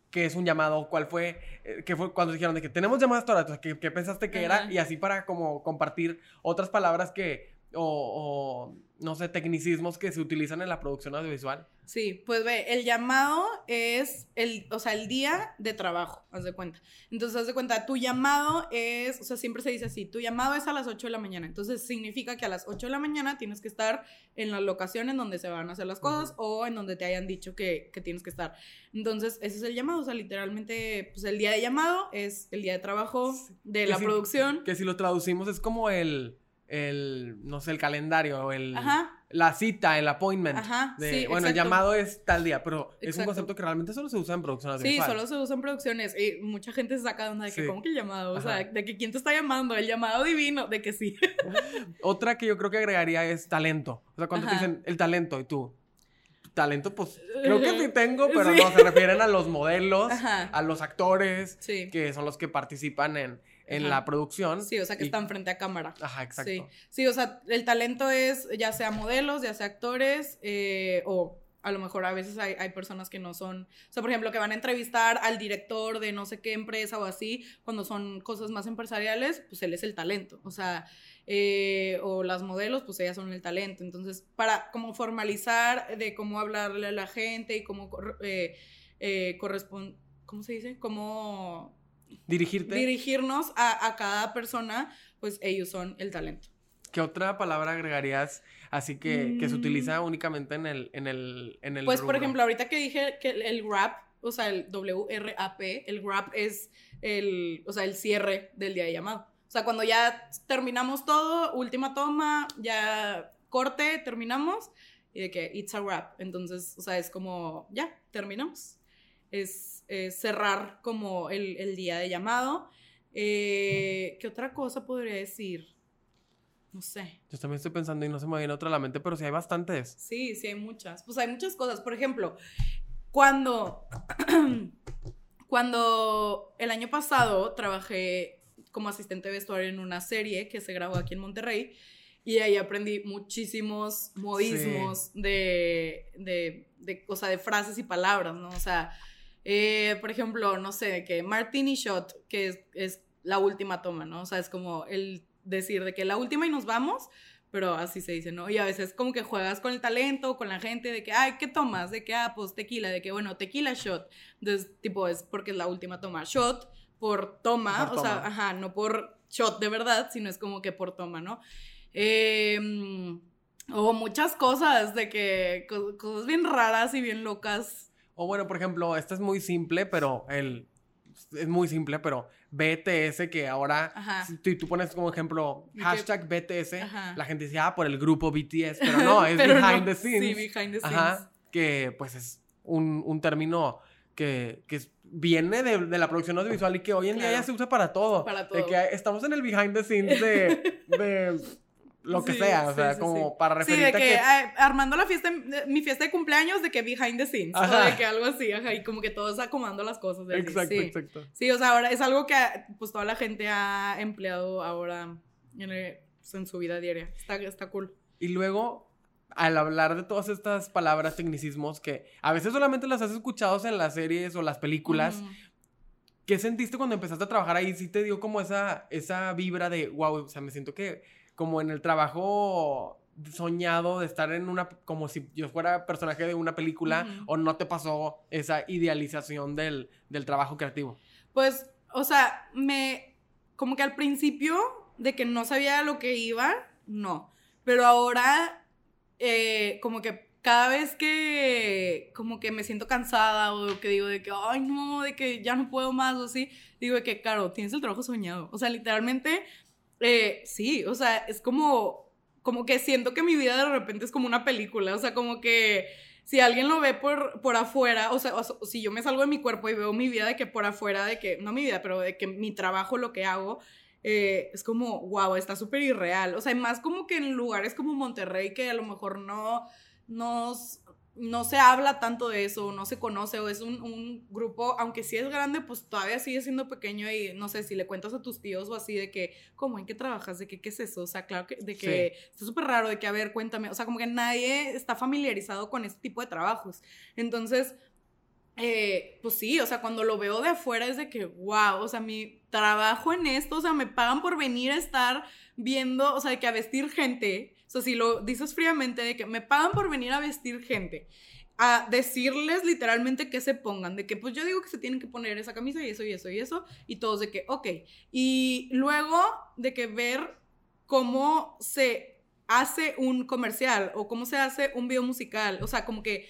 qué es un llamado, cuál fue, eh, qué fue cuando dijeron de que tenemos llamadas entonces, ¿qué, qué pensaste que era? Y así para como compartir otras palabras que, o, o, no sé, tecnicismos que se utilizan en la producción audiovisual. Sí, pues ve, el llamado es el, o sea, el día de trabajo, haz de cuenta. Entonces, haz de cuenta, tu llamado es, o sea, siempre se dice así, tu llamado es a las 8 de la mañana. Entonces, significa que a las 8 de la mañana tienes que estar en la locación en donde se van a hacer las cosas o en donde te hayan dicho que, que tienes que estar. Entonces, ese es el llamado, o sea, literalmente, pues el día de llamado es el día de trabajo de Que la producción. Que si lo traducimos es como el, el no sé, el calendario, o el, Ajá, la cita, el appointment. Ajá, de, sí, bueno, el llamado es tal día, pero es un concepto que realmente solo se usa en producción Sí, solo se usan producciones y mucha gente se saca de onda de que, Sí. ¿cómo que el llamado? O sea, de que quién te está llamando, el llamado divino, de que sí. Otra que yo creo que agregaría es talento. O sea, cuando te dicen el talento y tú, talento, pues creo que sí tengo, pero Sí. no, se refieren a los modelos, Ajá. a los actores, Sí. que son los que participan en, en Ajá. la producción. Sí, o sea, que Y- están frente a cámara. Ajá, exacto. Sí. sí, o sea, el talento es ya sea modelos, ya sea actores, eh, o a lo mejor a veces hay, hay personas que no son, o sea, por ejemplo, que van a entrevistar al director de no sé qué empresa o así, cuando son cosas más empresariales, pues él es el talento, o sea, eh, o las modelos, pues ellas son el talento. Entonces, para como formalizar de cómo hablarle a la gente y cómo eh, eh, correspon- ¿cómo se dice? Cómo Dirigirte. dirigirnos a, a cada persona, pues ellos son el talento. ¿Qué otra palabra agregarías así que, que se Mm. utiliza únicamente en el, en el, en el Pues, por ejemplo, ahorita que dije que el, el rap, o sea, el W-R-A-P, el rap es el, o sea, el cierre del día de llamado. O sea, cuando ya terminamos todo, última toma, ya corte, terminamos, y de que it's a rap. Entonces, o sea, es como, ya, terminamos. Es, es cerrar como el, el día de llamado. Eh, ¿Qué otra cosa podría decir? No sé. Yo también estoy pensando y no se me viene otra a la mente, pero sí hay bastantes. Sí, sí hay muchas. Pues hay muchas cosas. Por ejemplo, cuando, cuando el año pasado trabajé como asistente de vestuario en una serie que se grabó aquí en Monterrey y ahí aprendí muchísimos modismos de, de, de, o sea, de frases y palabras, ¿no? O sea, eh, por ejemplo, no sé, que Martini Shot, que es, es la última toma, ¿no? O sea, es como el decir de que la última y nos vamos, pero así se dice, ¿no? Y a veces como que juegas con el talento, con la gente, de que, ay, ¿qué tomas? De que, ah, pues tequila, de que, bueno, tequila shot. Entonces, tipo, es porque es la última toma. Shot por toma, Por o sea, ajá, no por shot de verdad, sino es como que por toma, ¿no? Eh, o muchas cosas, de que, co- cosas bien raras y bien locas. O bueno, por ejemplo, esta es muy simple, pero el... Es muy simple, pero BTS, que ahora, Ajá. si tú, tú pones como ejemplo hashtag BTS, Ajá. la gente dice, ah, por el grupo BTS, pero no, es Pero behind no, the scenes. Sí, behind the scenes. Ajá, que pues es un, un término que, que viene de, de la producción audiovisual y que hoy en día ya se usa para todo. Para De todo. que estamos en el behind the scenes de, de lo que Sí, sea, o sí, sea, sí, como para referirte de que, a que... ah, armando la fiesta, de- mi fiesta de cumpleaños, de que behind the scenes, Ajá. o de que algo así, ajá, y como que todos acomodando las cosas. de Exacto, exacto. Sí, o sea, ahora es algo que pues toda la gente ha empleado ahora en, el- pues, en su vida diaria. Está, está cool. Y luego, al hablar de todas estas palabras, tecnicismos, que a veces solamente las has escuchado en las series o las películas, ¿qué sentiste cuando empezaste a trabajar ahí? ¿Sí te dio como esa, esa vibra de, wow, o sea, me siento que como en el trabajo soñado de estar en una, como si yo fuera personaje de una película, o no te pasó esa idealización del, del trabajo creativo? Pues, o sea, me, como que al principio de que no sabía lo que iba, no. Pero ahora, eh, como que cada vez que como que me siento cansada o que digo de que, ay no, de que ya no puedo más o así, digo de que, claro, tienes el trabajo soñado. O sea, literalmente, eh, sí, o sea, es como, como que siento que mi vida de repente es como una película, o sea, como que si alguien lo ve por, por afuera, o sea, si yo me salgo de mi cuerpo y veo mi vida de que por afuera, de que, no mi vida, pero de que mi trabajo, lo que hago, eh, es como, wow, está súper irreal. O sea, más como que en lugares como Monterrey que a lo mejor no, nos, no se habla tanto de eso, no se conoce, o es un, un, grupo, aunque sí es grande, pues todavía sigue siendo pequeño y no sé, si le cuentas a tus tíos o así de que, ¿cómo? ¿En qué trabajas? ¿De qué, qué es eso? O sea, claro que, de que está súper raro, de que, a ver, cuéntame, o sea, como que nadie está familiarizado con este tipo de trabajos. Entonces, eh, pues sí, o sea, cuando lo veo de afuera es de que, wow, o sea, mi trabajo en esto, o sea, me pagan por venir a estar viendo, o sea, de que a vestir gente, sea, si lo dices fríamente, de que me pagan por venir a vestir gente, a decirles literalmente que se pongan, de que pues yo digo que se tienen que poner esa camisa y eso y eso y eso, y todos de que, ok, y luego de que ver cómo se hace un comercial o cómo se hace un video musical, o sea, como que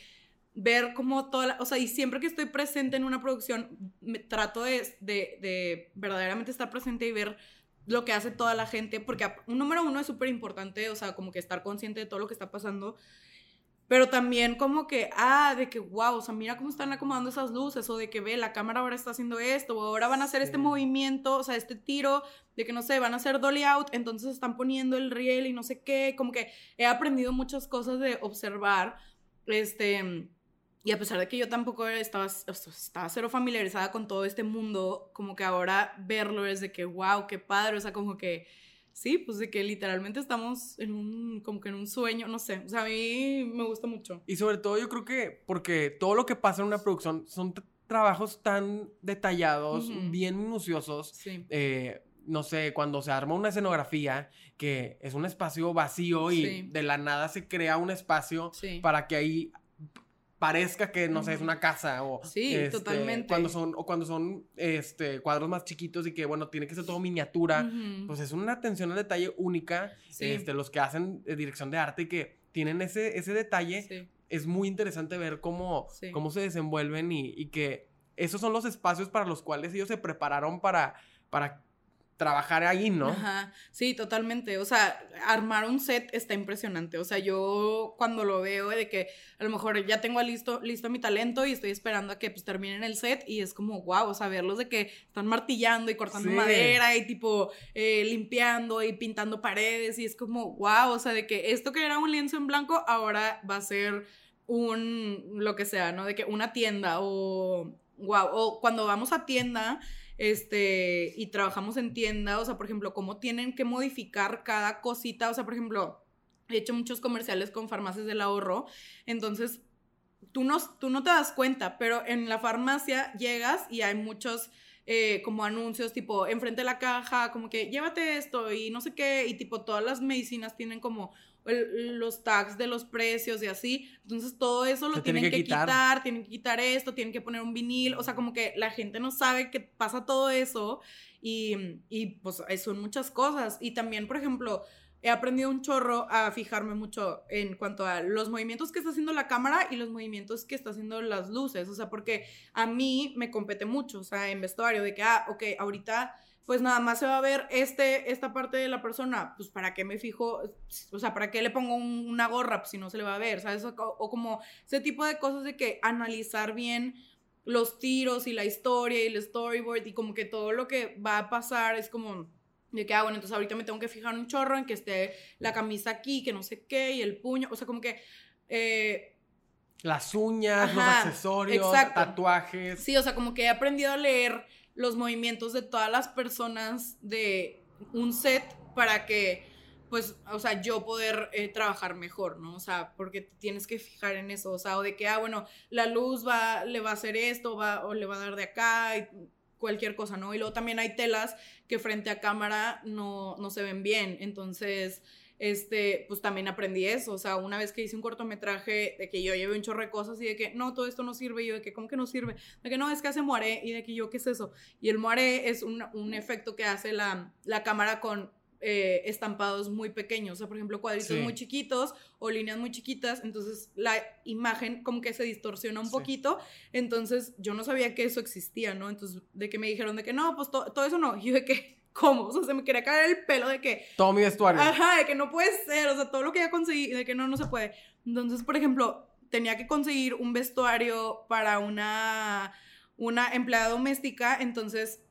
ver cómo toda la, o sea, y siempre que estoy presente en una producción, me trato de, de, de verdaderamente estar presente y ver lo que hace toda la gente, porque un número uno es súper importante, o sea, como que estar consciente de todo lo que está pasando, pero también como que, ah, de que, wow, o sea, mira cómo están acomodando esas luces, o de que ve, la cámara ahora está haciendo esto, o ahora van a hacer este movimiento, o sea, este tiro, de que no sé, van a hacer dolly out, entonces están poniendo el riel y no sé qué, como que he aprendido muchas cosas de observar, este y a pesar de que yo tampoco estaba, estaba cero familiarizada con todo este mundo, como que ahora verlo es de que, wow, qué padre, o sea, como que, sí, pues de que literalmente estamos en un, como que en un sueño, no sé, o sea, a mí me gusta mucho. Y sobre todo yo creo que, porque todo lo que pasa en una producción son trabajos tan detallados, bien minuciosos, eh, no sé, cuando se arma una escenografía que es un espacio vacío y de la nada se crea un espacio para que ahí parezca que, no sé, es una casa o... Sí, este, totalmente. Cuando son, o cuando son este, cuadros más chiquitos y que, bueno, tiene que ser todo miniatura, pues es una atención al detalle única. Este, los que hacen eh, dirección de arte y que tienen ese, ese detalle, es muy interesante ver cómo, cómo se desenvuelven y, y, que esos son los espacios para los cuales ellos se prepararon para, para trabajar ahí, ¿no? Ajá, sí, totalmente. O sea, armar un set está impresionante. O sea, yo cuando lo veo de que a lo mejor ya tengo listo, listo mi talento y estoy esperando a que pues terminen el set y es como, wow, o sea, verlos de que están martillando y cortando madera y tipo eh, limpiando y pintando paredes y es como, wow, o sea, de que esto que era un lienzo en blanco ahora va a ser un, lo que sea, ¿no? De que una tienda o, wow, o cuando vamos a tienda este, y trabajamos en tienda, o sea, por ejemplo, cómo tienen que modificar cada cosita, o sea, por ejemplo, he hecho muchos comerciales con farmacias del ahorro, entonces tú no, tú no te das cuenta, pero en la farmacia llegas y hay muchos... Eh, como anuncios tipo enfrente de la caja, como que llévate esto y no sé qué, y tipo todas las medicinas tienen como los tags de los precios y así. Entonces todo eso lo tienen, que, quitar. tienen que quitar esto, tienen que poner un vinil, o sea, como que la gente no sabe que pasa todo eso y, y pues son muchas cosas. Y también, por ejemplo, he aprendido un chorro a fijarme mucho en cuanto a los movimientos que está haciendo la cámara y los movimientos que está haciendo las luces, o sea, porque a mí me compete mucho, o sea, en vestuario, de que, ah, ok, ahorita pues nada más se va a ver este, esta parte de la persona, pues para qué me fijo, o sea, para qué le pongo una gorra pues, si no se le va a ver, ¿sabes? O, o, como ese tipo de cosas de que analizar bien los tiros y la historia y el storyboard y como que todo lo que va a pasar es como de que, ah, bueno, entonces ahorita me tengo que fijar un chorro en que esté la camisa aquí, que no sé qué, y el puño, o sea, como que... Eh, las uñas, los accesorios, tatuajes. Sí, o sea, como que he aprendido a leer los movimientos de todas las personas de un set para que pues, o sea, yo poder eh, trabajar mejor, ¿no? O sea, porque tienes que fijar en eso, o sea, o de que, ah, bueno, la luz va, le va a hacer esto, va, o le va a dar de acá, y cualquier cosa, ¿no? Y luego también hay telas que frente a cámara no, no se ven bien, entonces este, pues también aprendí eso. O sea, una vez que hice un cortometraje de que yo llevé un chorro de cosas y de que no, todo esto no sirve. Y yo de que, ¿cómo que no sirve? De que no, es que hace moaré. Y de que yo, ¿qué es eso? Y el moaré es un, un efecto que hace la, la cámara con eh, estampados muy pequeños, o sea, por ejemplo, cuadritos muy chiquitos o líneas muy chiquitas, entonces la imagen como que se distorsiona un poquito, entonces yo no sabía que eso existía, ¿no? Entonces, de que me dijeron de que no, pues todo eso no, y yo de que ¿Cómo? O sea, se me quería caer el pelo de que... Todo mi vestuario. Ajá, de que no puede ser, o sea, todo lo que ya conseguí, de que no, no se puede. Entonces, por ejemplo, tenía que conseguir un vestuario para una, una empleada doméstica, entonces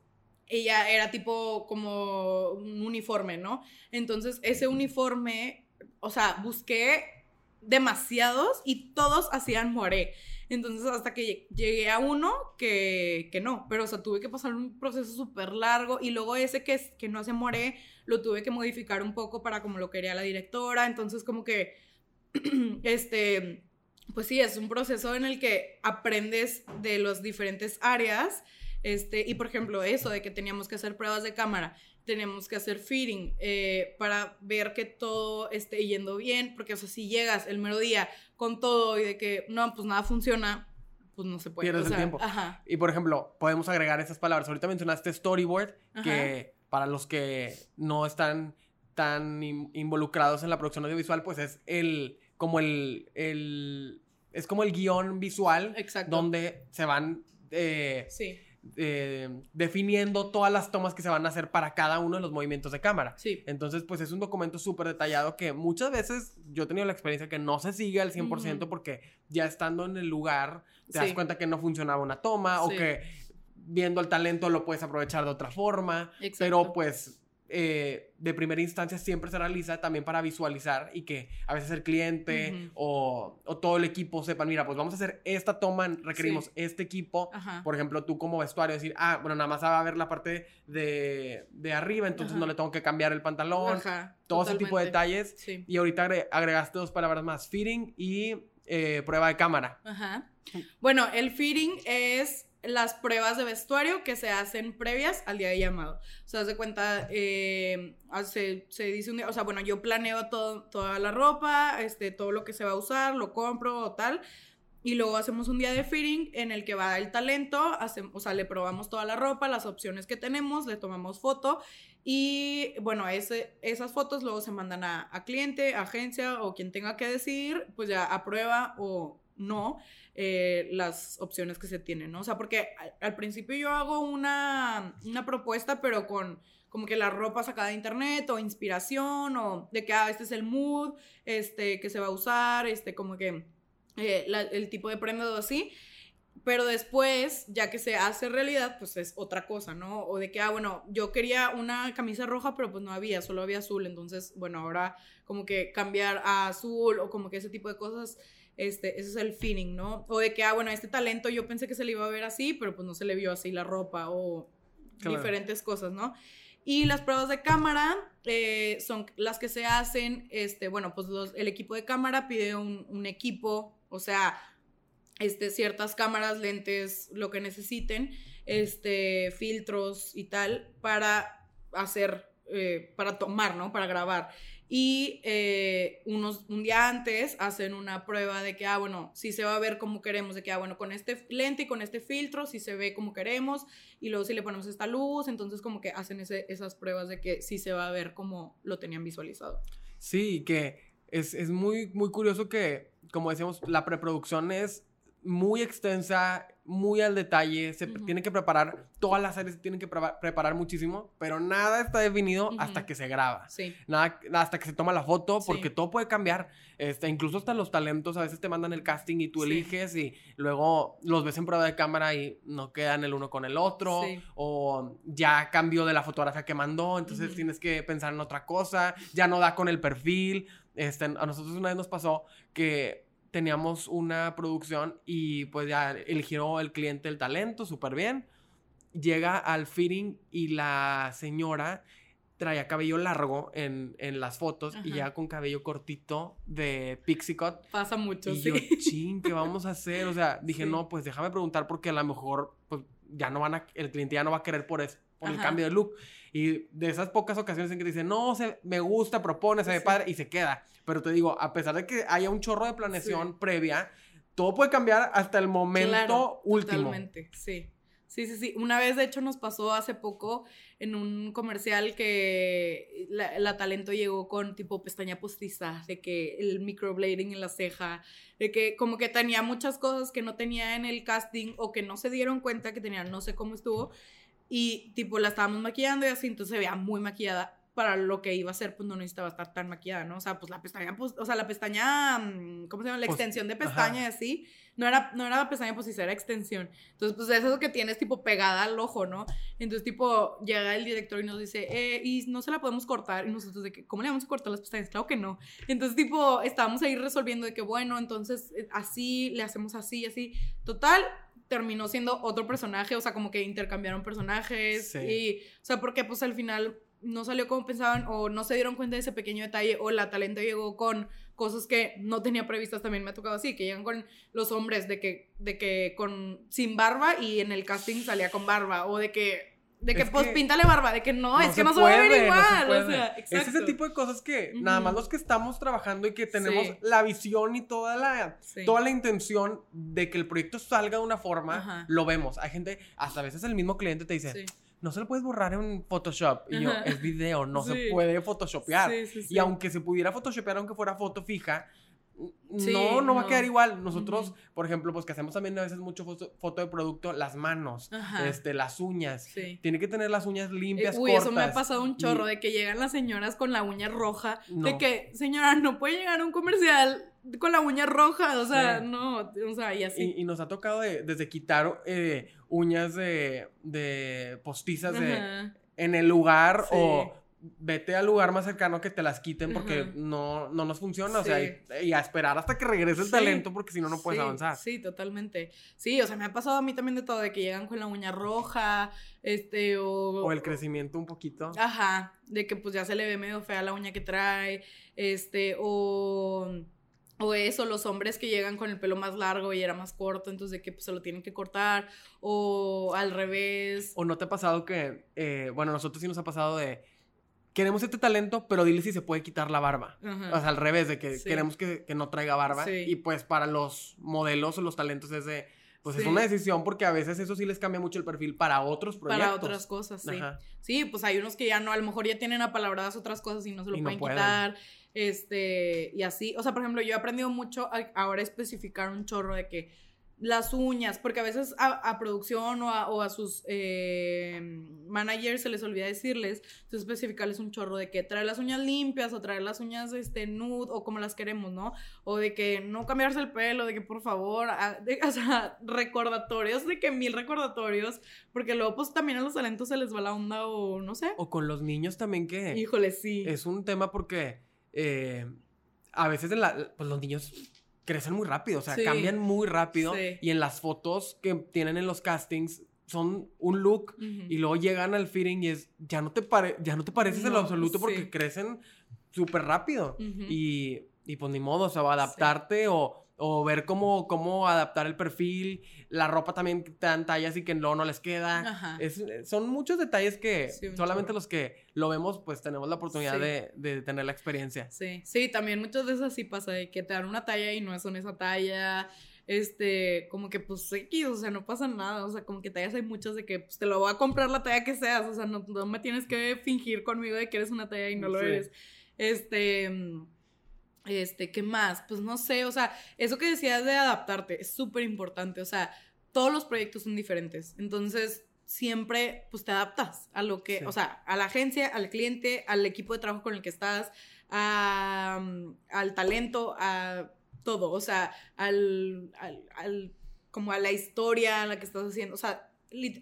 ella era tipo como un uniforme, ¿no? Entonces, ese uniforme, o sea, busqué demasiados y todos hacían moré. Entonces, hasta que llegué a uno que, que no, pero o sea, tuve que pasar un proceso súper largo y luego ese que, que no se moré, lo tuve que modificar un poco para como lo quería la directora. Entonces, como que, este, pues sí, es un proceso en el que aprendes de las diferentes áreas. Este, y por ejemplo, eso de que teníamos que hacer pruebas de cámara tenemos que hacer feeding eh, para ver que todo esté yendo bien, porque o sea, si llegas el mero día con todo y de que no, pues nada funciona, pues no se puede. Pierdes el tiempo. Y por ejemplo, podemos agregar esas palabras. Ahorita mencionaste storyboard, que para los que no están tan involucrados en la producción audiovisual, pues es el, como el, el es como el guion visual Exacto. donde se van eh, sí eh, definiendo todas las tomas que se van a hacer para cada uno de los movimientos de cámara. Sí. Entonces, pues es un documento súper detallado que muchas veces yo he tenido la experiencia que no se sigue al 100% porque ya estando en el lugar te das cuenta que no funcionaba una toma o que viendo el talento lo puedes aprovechar de otra forma. Pero pues eh, de primera instancia siempre se realiza también para visualizar y que a veces el cliente o, todo el equipo sepan, mira, pues vamos a hacer esta toma, requerimos este equipo. Por ejemplo, tú como vestuario decir, ah, bueno, nada más va a ver la parte de, arriba, entonces no le tengo que cambiar el pantalón. todo ese tipo de detalles. Y ahorita agregaste dos palabras más, fitting y eh, prueba de cámara. Ajá. Bueno, el fitting es las pruebas de vestuario que se hacen previas al día de llamado. O sea, de cuenta, eh, se, dice un día, o sea, bueno, yo planeo todo, toda la ropa, este, todo lo que se va a usar, lo compro o tal. Y luego hacemos un día de fitting en el que va el talento, hacemos, o sea, le probamos toda la ropa, las opciones que tenemos, le tomamos foto y bueno, ese, esas fotos luego se mandan a, a cliente, agencia o quien tenga que decidir, pues ya aprueba o no. Eh, las opciones que se tienen, ¿no? O sea, porque al, principio yo hago una, una, propuesta, pero con como que la ropa sacada de internet o inspiración o de que, ah, este es el mood, este, que se va a usar, este, como que eh, el tipo de prenda o así. Pero después, ya que se hace realidad, pues es otra cosa, ¿no? O de que, ah, bueno, yo quería una camisa roja, pero pues no había, solo había azul. Entonces, bueno, ahora como que cambiar a azul o como que ese tipo de cosas este, ese es el feeling, ¿no? O de que, ah, bueno, este talento yo pensé que se le iba a ver así, pero pues no se le vio así la ropa o diferentes cosas, ¿no? Y las pruebas de cámara eh, son las que se hacen, este, bueno, pues el equipo de cámara pide un, equipo, o sea, este, ciertas cámaras, lentes, lo que necesiten, este, filtros y tal, para hacer, eh, para tomar, ¿no? Para grabar y eh, unos, un día antes hacen una prueba de que, ah, bueno, si se va a ver como queremos, de que, ah, bueno, con este lente y con este filtro, si se ve como queremos, y luego si le ponemos esta luz, entonces como que hacen esas pruebas de que sí se va a ver como lo tenían visualizado. Sí, que es, es muy, muy curioso que, como decíamos, la preproducción es muy extensa, muy al detalle, se tiene que preparar, todas las áreas se tienen que preparar muchísimo, pero nada está definido hasta que se graba. Sí. Nada, hasta que se toma la foto, porque todo puede cambiar. Este, incluso hasta los talentos, a veces te mandan el casting y tú eliges y luego los ves en prueba de cámara y no quedan el uno con el otro, o ya cambió de la fotografía que mandó, entonces tienes que pensar en otra cosa, ya no da con el perfil. Este, a nosotros una vez nos pasó que teníamos una producción y pues ya eligió el cliente el talento súper bien. Llega al fitting y la señora traía cabello largo en, en las fotos y ya con cabello cortito de pixie cut. Pasa mucho, Y sí. yo, ching, ¿qué vamos a hacer? O sea, dije, Sí. no, pues déjame preguntar porque a lo mejor, pues ya no van a, el cliente ya no va a querer por, es, por el cambio de look. Y de esas pocas ocasiones en que te dicen, no, se, me gusta, propone, se ve Sí. padre y se queda. Pero te digo, a pesar de que haya un chorro de planeación previa, todo puede cambiar hasta el momento Claro, último. Totalmente, sí. Sí, sí, sí. Una vez, de hecho, nos pasó hace poco en un comercial que la, la talento llegó con tipo pestaña postiza, de que el microblading en la ceja, de que como que tenía muchas cosas que no tenía en el casting o que no se dieron cuenta que tenían, no sé cómo estuvo. Y tipo la estábamos maquillando y así, entonces se veía muy maquillada. Para lo que iba a ser, pues no necesitaba estar tan maquillada, ¿no? O sea, pues la pestaña, pues, o sea, la pestaña, mm, ¿cómo se llama? La Pues, extensión de pestaña y así, no era, no era pestaña postiza, era extensión. Entonces, pues eso que tienes tipo pegada al ojo, ¿no? Entonces, tipo, llega el director y nos dice, eh, y no se la podemos cortar. Y nosotros, de que, ¿cómo le vamos a cortar las pestañas? Claro que no. Entonces, tipo, estábamos ahí resolviendo de que, bueno, entonces eh, así, le hacemos así, así. Total, terminó siendo otro personaje, o sea, como que intercambiaron personajes. Sí. Y, o sea, porque pues al final no salió como pensaban o no se dieron cuenta de ese pequeño detalle o la talento llegó con cosas que no tenía previstas también me ha tocado así que llegan con los hombres de que de que con sin barba y en el casting salía con barba o de que de que Es pues que píntale barba de que no, es que no se va a ver puede, no se igual puede. o sea Es ese exacto. tipo de cosas que nada más los que estamos trabajando y que tenemos Sí. la visión y toda la, Sí. toda la intención de que el proyecto salga de una forma, Ajá. lo vemos. Hay gente, hasta a veces el mismo cliente te dice, Sí. No se lo puedes borrar en Photoshop. Y yo, Ajá. es video, no se puede photoshopear. Sí, sí, sí. Y aunque se pudiera photoshopear, aunque fuera foto fija, no, no va a quedar igual. Nosotros, por ejemplo, pues que hacemos también a veces mucho foto, foto de producto, las manos, Ajá. este, las uñas. Sí. Tiene que tener las uñas Eh, limpias, Uy, eso me ha pasado un chorro, Y- de que llegan las señoras con la uña roja, de que, señora, no puede llegar a un comercial con la uña roja, o sea, Sí. no, o sea, y así. Y, y nos ha tocado de- desde quitar eh, uñas de, de postizas de, en el lugar Sí. o vete al lugar más cercano que te las quiten porque Ajá. no, no nos funciona. O sea, y, y a esperar hasta que regrese el Sí. talento porque si no, no puedes Sí, avanzar. Sí, totalmente. Sí, o sea, me ha pasado a mí también de todo, de que llegan con la uña roja, este, o... O el crecimiento un poquito. Ajá, de que pues ya se le ve medio fea la uña que trae, este, o... O eso, los hombres que llegan con el pelo más largo y era más corto, entonces de que pues, se lo tienen que cortar, o al revés. ¿O no te ha pasado que, eh, bueno, nosotros sí nos ha pasado de, queremos este talento, pero dile si se puede quitar la barba? Ajá. O sea, al revés, de que Sí. queremos que, que no traiga barba. Sí. Y pues para los modelos o los talentos es de, pues es una decisión porque a veces eso sí les cambia mucho el perfil para otros proyectos. para otras cosas, sí. Ajá. Sí, pues hay unos que ya no, a lo mejor ya tienen apalabradas otras cosas y no se lo Y no pueden pueden. quitar. Este, y así. O sea, por ejemplo, yo he aprendido mucho a ahora especificar un chorro de que las uñas, porque a veces a, a producción o a, o a sus eh, managers se les olvida decirles, entonces especificarles un chorro de que traer las uñas limpias o traer las uñas este, nude o como las queremos, ¿no? O de que no cambiarse el pelo, de que por favor, a- de- o sea, recordatorios, de que mil recordatorios, porque luego pues también a los talentos se les va la onda o no sé. O con los niños también que Híjole, sí. es un tema porque eh, a veces en la- pues los niños crecen muy rápido, o sea, Sí. cambian muy rápido Sí. y en las fotos que tienen en los castings son un look y luego llegan al fitting y es ya no te pare ya no te pareces en lo absoluto porque sí. crecen súper rápido y, y pues ni modo, o sea, o adaptarte o, o ver cómo, cómo adaptar el perfil, la ropa también te dan tallas y que no, no les queda. Es- son muchos detalles que Sí, solamente chorro. los que lo vemos pues tenemos la oportunidad Sí. de, de tener la experiencia. Sí, sí, también muchas veces así pasa de que te dan una talla y no son esa talla. Este, como que pues X, o sea, no pasa nada. O sea, como que tallas hay muchas de que pues te lo voy a comprar la talla que seas. O sea, no, no me tienes que fingir conmigo de que eres una talla y no lo Sí. eres. Este. Este, ¿qué más? Pues no sé, o sea, eso que decías de adaptarte es súper importante, o sea, todos los proyectos son diferentes, entonces siempre pues te adaptas a lo que, Sí. o sea, a la agencia, al cliente, al equipo de trabajo con el que estás, a, mm, al talento, a todo, o sea, al, al, al- como a la historia a la que estás haciendo, o sea,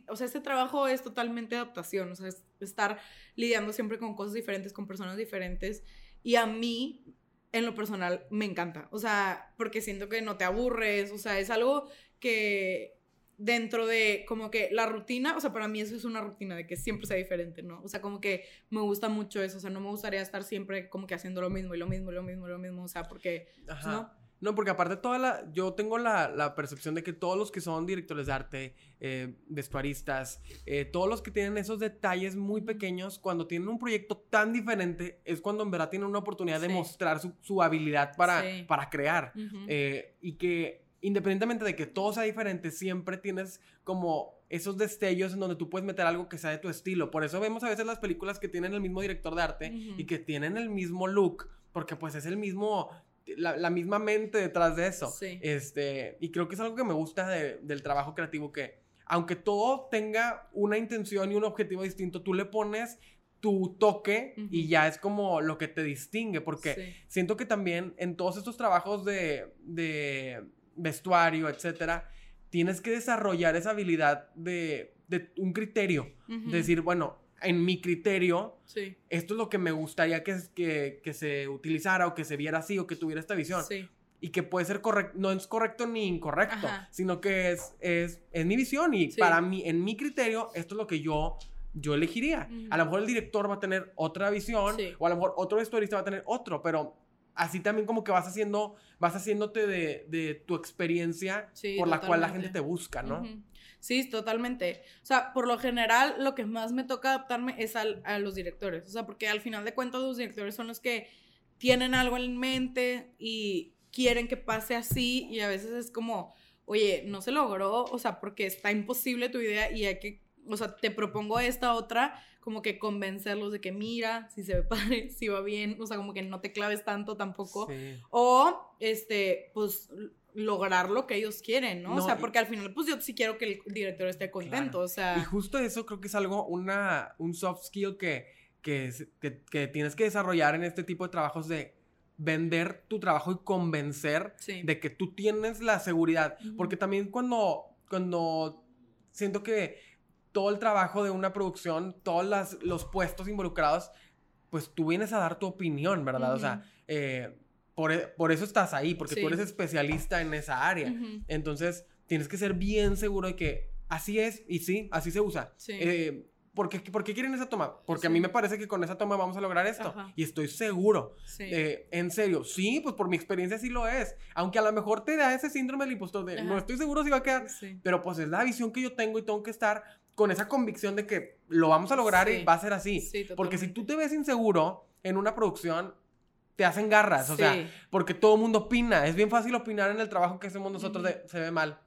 o sea, este trabajo es totalmente adaptación, o sea, es estar lidiando siempre con cosas diferentes, con personas diferentes, y a mí, en lo personal, me encanta, o sea, porque siento que no te aburres, o sea, es algo que dentro de como que la rutina, o sea, para mí eso es una rutina de que siempre sea diferente, ¿no? O sea, como que me gusta mucho eso, o sea, no me gustaría estar siempre como que haciendo lo mismo y lo mismo y lo mismo y lo mismo, o sea, porque, pues, ¿no? No, porque aparte toda la, yo tengo la, la, percepción de que todos los que son directores de arte, eh, vestuaristas, eh, todos los que tienen esos detalles muy pequeños, cuando tienen un proyecto tan diferente, es cuando en verdad tienen una oportunidad de mostrar su, su habilidad para, para crear. Eh, y que independientemente de que todo sea diferente, siempre tienes como esos destellos en donde tú puedes meter algo que sea de tu estilo. Por eso vemos a veces las películas que tienen el mismo director de arte y que tienen el mismo look, porque pues es el mismo la, misma mente detrás de eso. Este, y creo que es algo que me gusta del trabajo creativo, que aunque todo tenga una intención y un objetivo distinto, tú le pones tu toque y ya es como lo que te distingue, porque siento que también en todos estos trabajos de, de vestuario, etcétera, tienes que desarrollar esa habilidad de, de un criterio, de decir, bueno, en mi criterio, esto es lo que me gustaría que, que, que, se utilizara o que se viera así o que tuviera esta visión. Y que puede ser correcto, no es correcto ni incorrecto, sino que es, es, es, mi visión y para mí, en mi criterio, esto es lo que yo, yo elegiría. A lo mejor el director va a tener otra visión o a lo mejor otro vestuarista va a tener otro, pero así también como que vas haciendo, vas haciéndote de, de tu experiencia por la cual la gente te busca, ¿no? Sí, totalmente. O sea, por lo general, lo que más me toca adaptarme es a los directores. O sea, porque al final de cuentas, los directores son los que tienen algo en mente y quieren que pase así. Y a veces es como, oye, no se logró. O sea, porque está imposible tu idea y hay que. O sea, te propongo esta otra, como que convencerlos de que mira, si se ve padre, si va bien, o sea, como que no te claves tanto tampoco. O, este, pues lograr lo que ellos quieren, ¿no? o sea, porque al final, pues yo sí quiero que el director esté contento, o sea... Y justo eso creo que es algo, una, un soft skill que, que, que, tienes que desarrollar en este tipo de trabajos de vender tu trabajo y convencer de que tú tienes la seguridad. Porque también cuando, cuando siento que todo el trabajo de una producción, todos las, los puestos involucrados, pues tú vienes a dar tu opinión, ¿verdad? O sea, eh, e, por, eso estás ahí, porque tú eres especialista en esa área. Entonces, tienes que ser bien seguro de que así es y sí, así se usa. Eh, ¿por, qué, quieren esa toma? Porque a mí me parece que con esa toma vamos a lograr esto. Y estoy seguro. Eh, en serio, sí, pues por mi experiencia sí lo es. Aunque a lo mejor te da ese síndrome del impostor de no estoy seguro si va a quedar. Pero pues es la visión que yo tengo y tengo que estar con esa convicción de que lo vamos a lograr y va a ser así. Porque si tú te ves inseguro en una producción, te hacen garras, o sea, porque todo el mundo opina. Es bien fácil opinar en el trabajo que hacemos nosotros de se ve mal.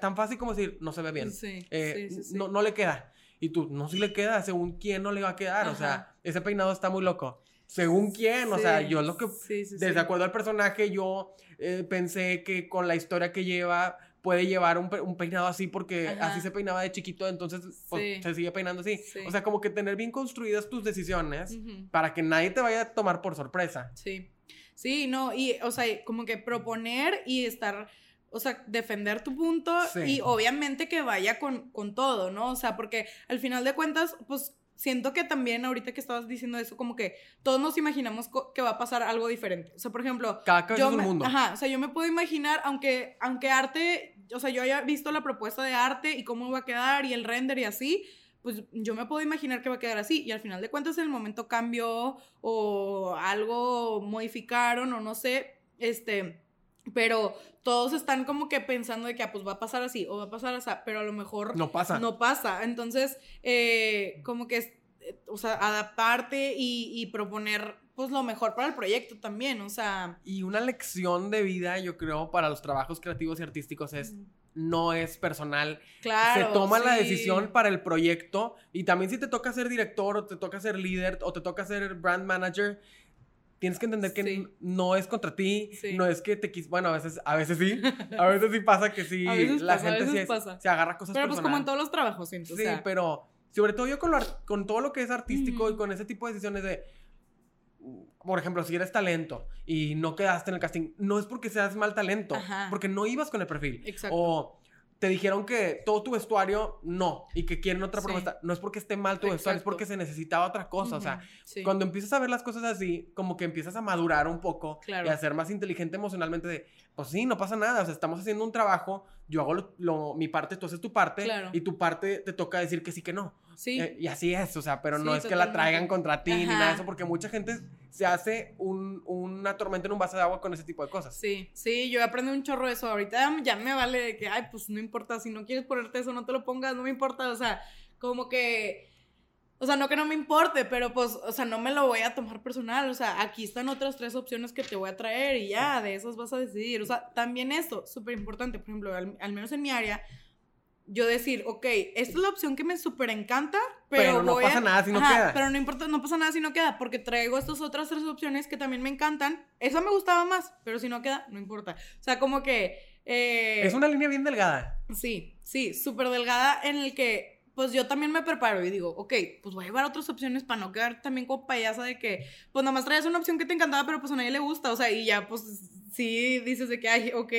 Tan, fácil como decir, no se ve bien. Eh, no, no le queda. Y tú, no, si le queda, según quién no le va a quedar. O sea, ese peinado está muy loco. Según quién, o sea, yo lo que. Desde acuerdo al personaje, yo eh, pensé que con la historia que lleva puede llevar un, un peinado así porque así se peinaba de chiquito, entonces pues, se sigue peinando así. O sea, como que tener bien construidas tus decisiones para que nadie te vaya a tomar por sorpresa. Sí. Sí, no, y, o sea, como que proponer y estar, o sea, defender tu punto y obviamente que vaya con, con todo, ¿no? O sea, porque al final de cuentas, pues siento que también ahorita que estabas diciendo eso, como que todos nos imaginamos que va a pasar algo diferente. O sea, por ejemplo, cada cabeza es un mundo. Ajá, o sea, yo me puedo imaginar, aunque, aunque arte, o sea, yo haya visto la propuesta de arte y cómo va a quedar y el render y así, pues yo me puedo imaginar que va a quedar así. Y al final de cuentas, en el momento cambió o algo modificaron o no sé, este pero todos están como que pensando de que, ah, pues va a pasar así o va a pasar así, pero a lo mejor no pasa. No pasa. Entonces, eh, como que, o sea, adaptarte y, proponer pues lo mejor para el proyecto también, o sea. Y una lección de vida, yo creo, para los trabajos creativos y artísticos es... No es personal. Claro. Se toma la decisión para el proyecto. Y también si te toca ser director, o te toca ser líder, o te toca ser brand manager, tienes que entender que no es contra ti, no es que te quis... Bueno, a veces, a veces sí, a veces sí pasa que sí, la gente sí se agarra cosas Pero pues como en todos los trabajos, Sí, pero sobre todo yo con, con todo lo que es artístico y con ese tipo de decisiones de, por ejemplo, si eres talento y no quedaste en el casting, no es porque seas mal talento, porque no ibas con el perfil. Exacto. O te dijeron que todo tu vestuario no y que quieren otra propuesta. No es porque esté mal tu vestuario, es porque se necesitaba otra cosa. O sea, cuando empiezas a ver las cosas así, como que empiezas a madurar un poco y a ser más inteligente emocionalmente de, pues sí, no pasa nada. O sea, estamos haciendo un trabajo yo hago lo, lo- mi parte, tú haces tu parte, Claro. y tu parte te toca decir que sí, que no. Sí. Eh, y así es, o sea, pero no es que la traigan contra ti ni nada de eso, porque mucha gente se hace un, una tormenta en un vaso de agua con ese tipo de cosas. Sí, sí, yo aprendí un chorro de eso. Ahorita ya me vale de que, ay, pues no importa, si no quieres ponerte eso, no te lo pongas, no me importa. O sea, como que, o sea, no que no me importe, pero pues, o sea, no me lo voy a tomar personal. O sea, aquí están otras tres opciones que te voy a traer y ya, de esas vas a decidir. O sea, también esto, súper importante, por ejemplo, al, al menos en mi área, yo decir, ok, esta es la opción que me súper encanta, pero, Pero no voy pasa a- nada si no Ajá, queda. Pero no importa, no pasa nada si no queda, porque traigo estas otras tres opciones que también me encantan. Esa me gustaba más, pero si no queda, no importa. O sea, como que... eh, Es una línea bien delgada. Sí, sí, súper delgada en el que, pues yo también me preparo y digo, ok, pues voy a llevar otras opciones para no quedar también como payasa de que, pues nada más traes una opción que te encantaba, pero pues a nadie le gusta, o sea, y ya, pues sí dices de que, ay, ok,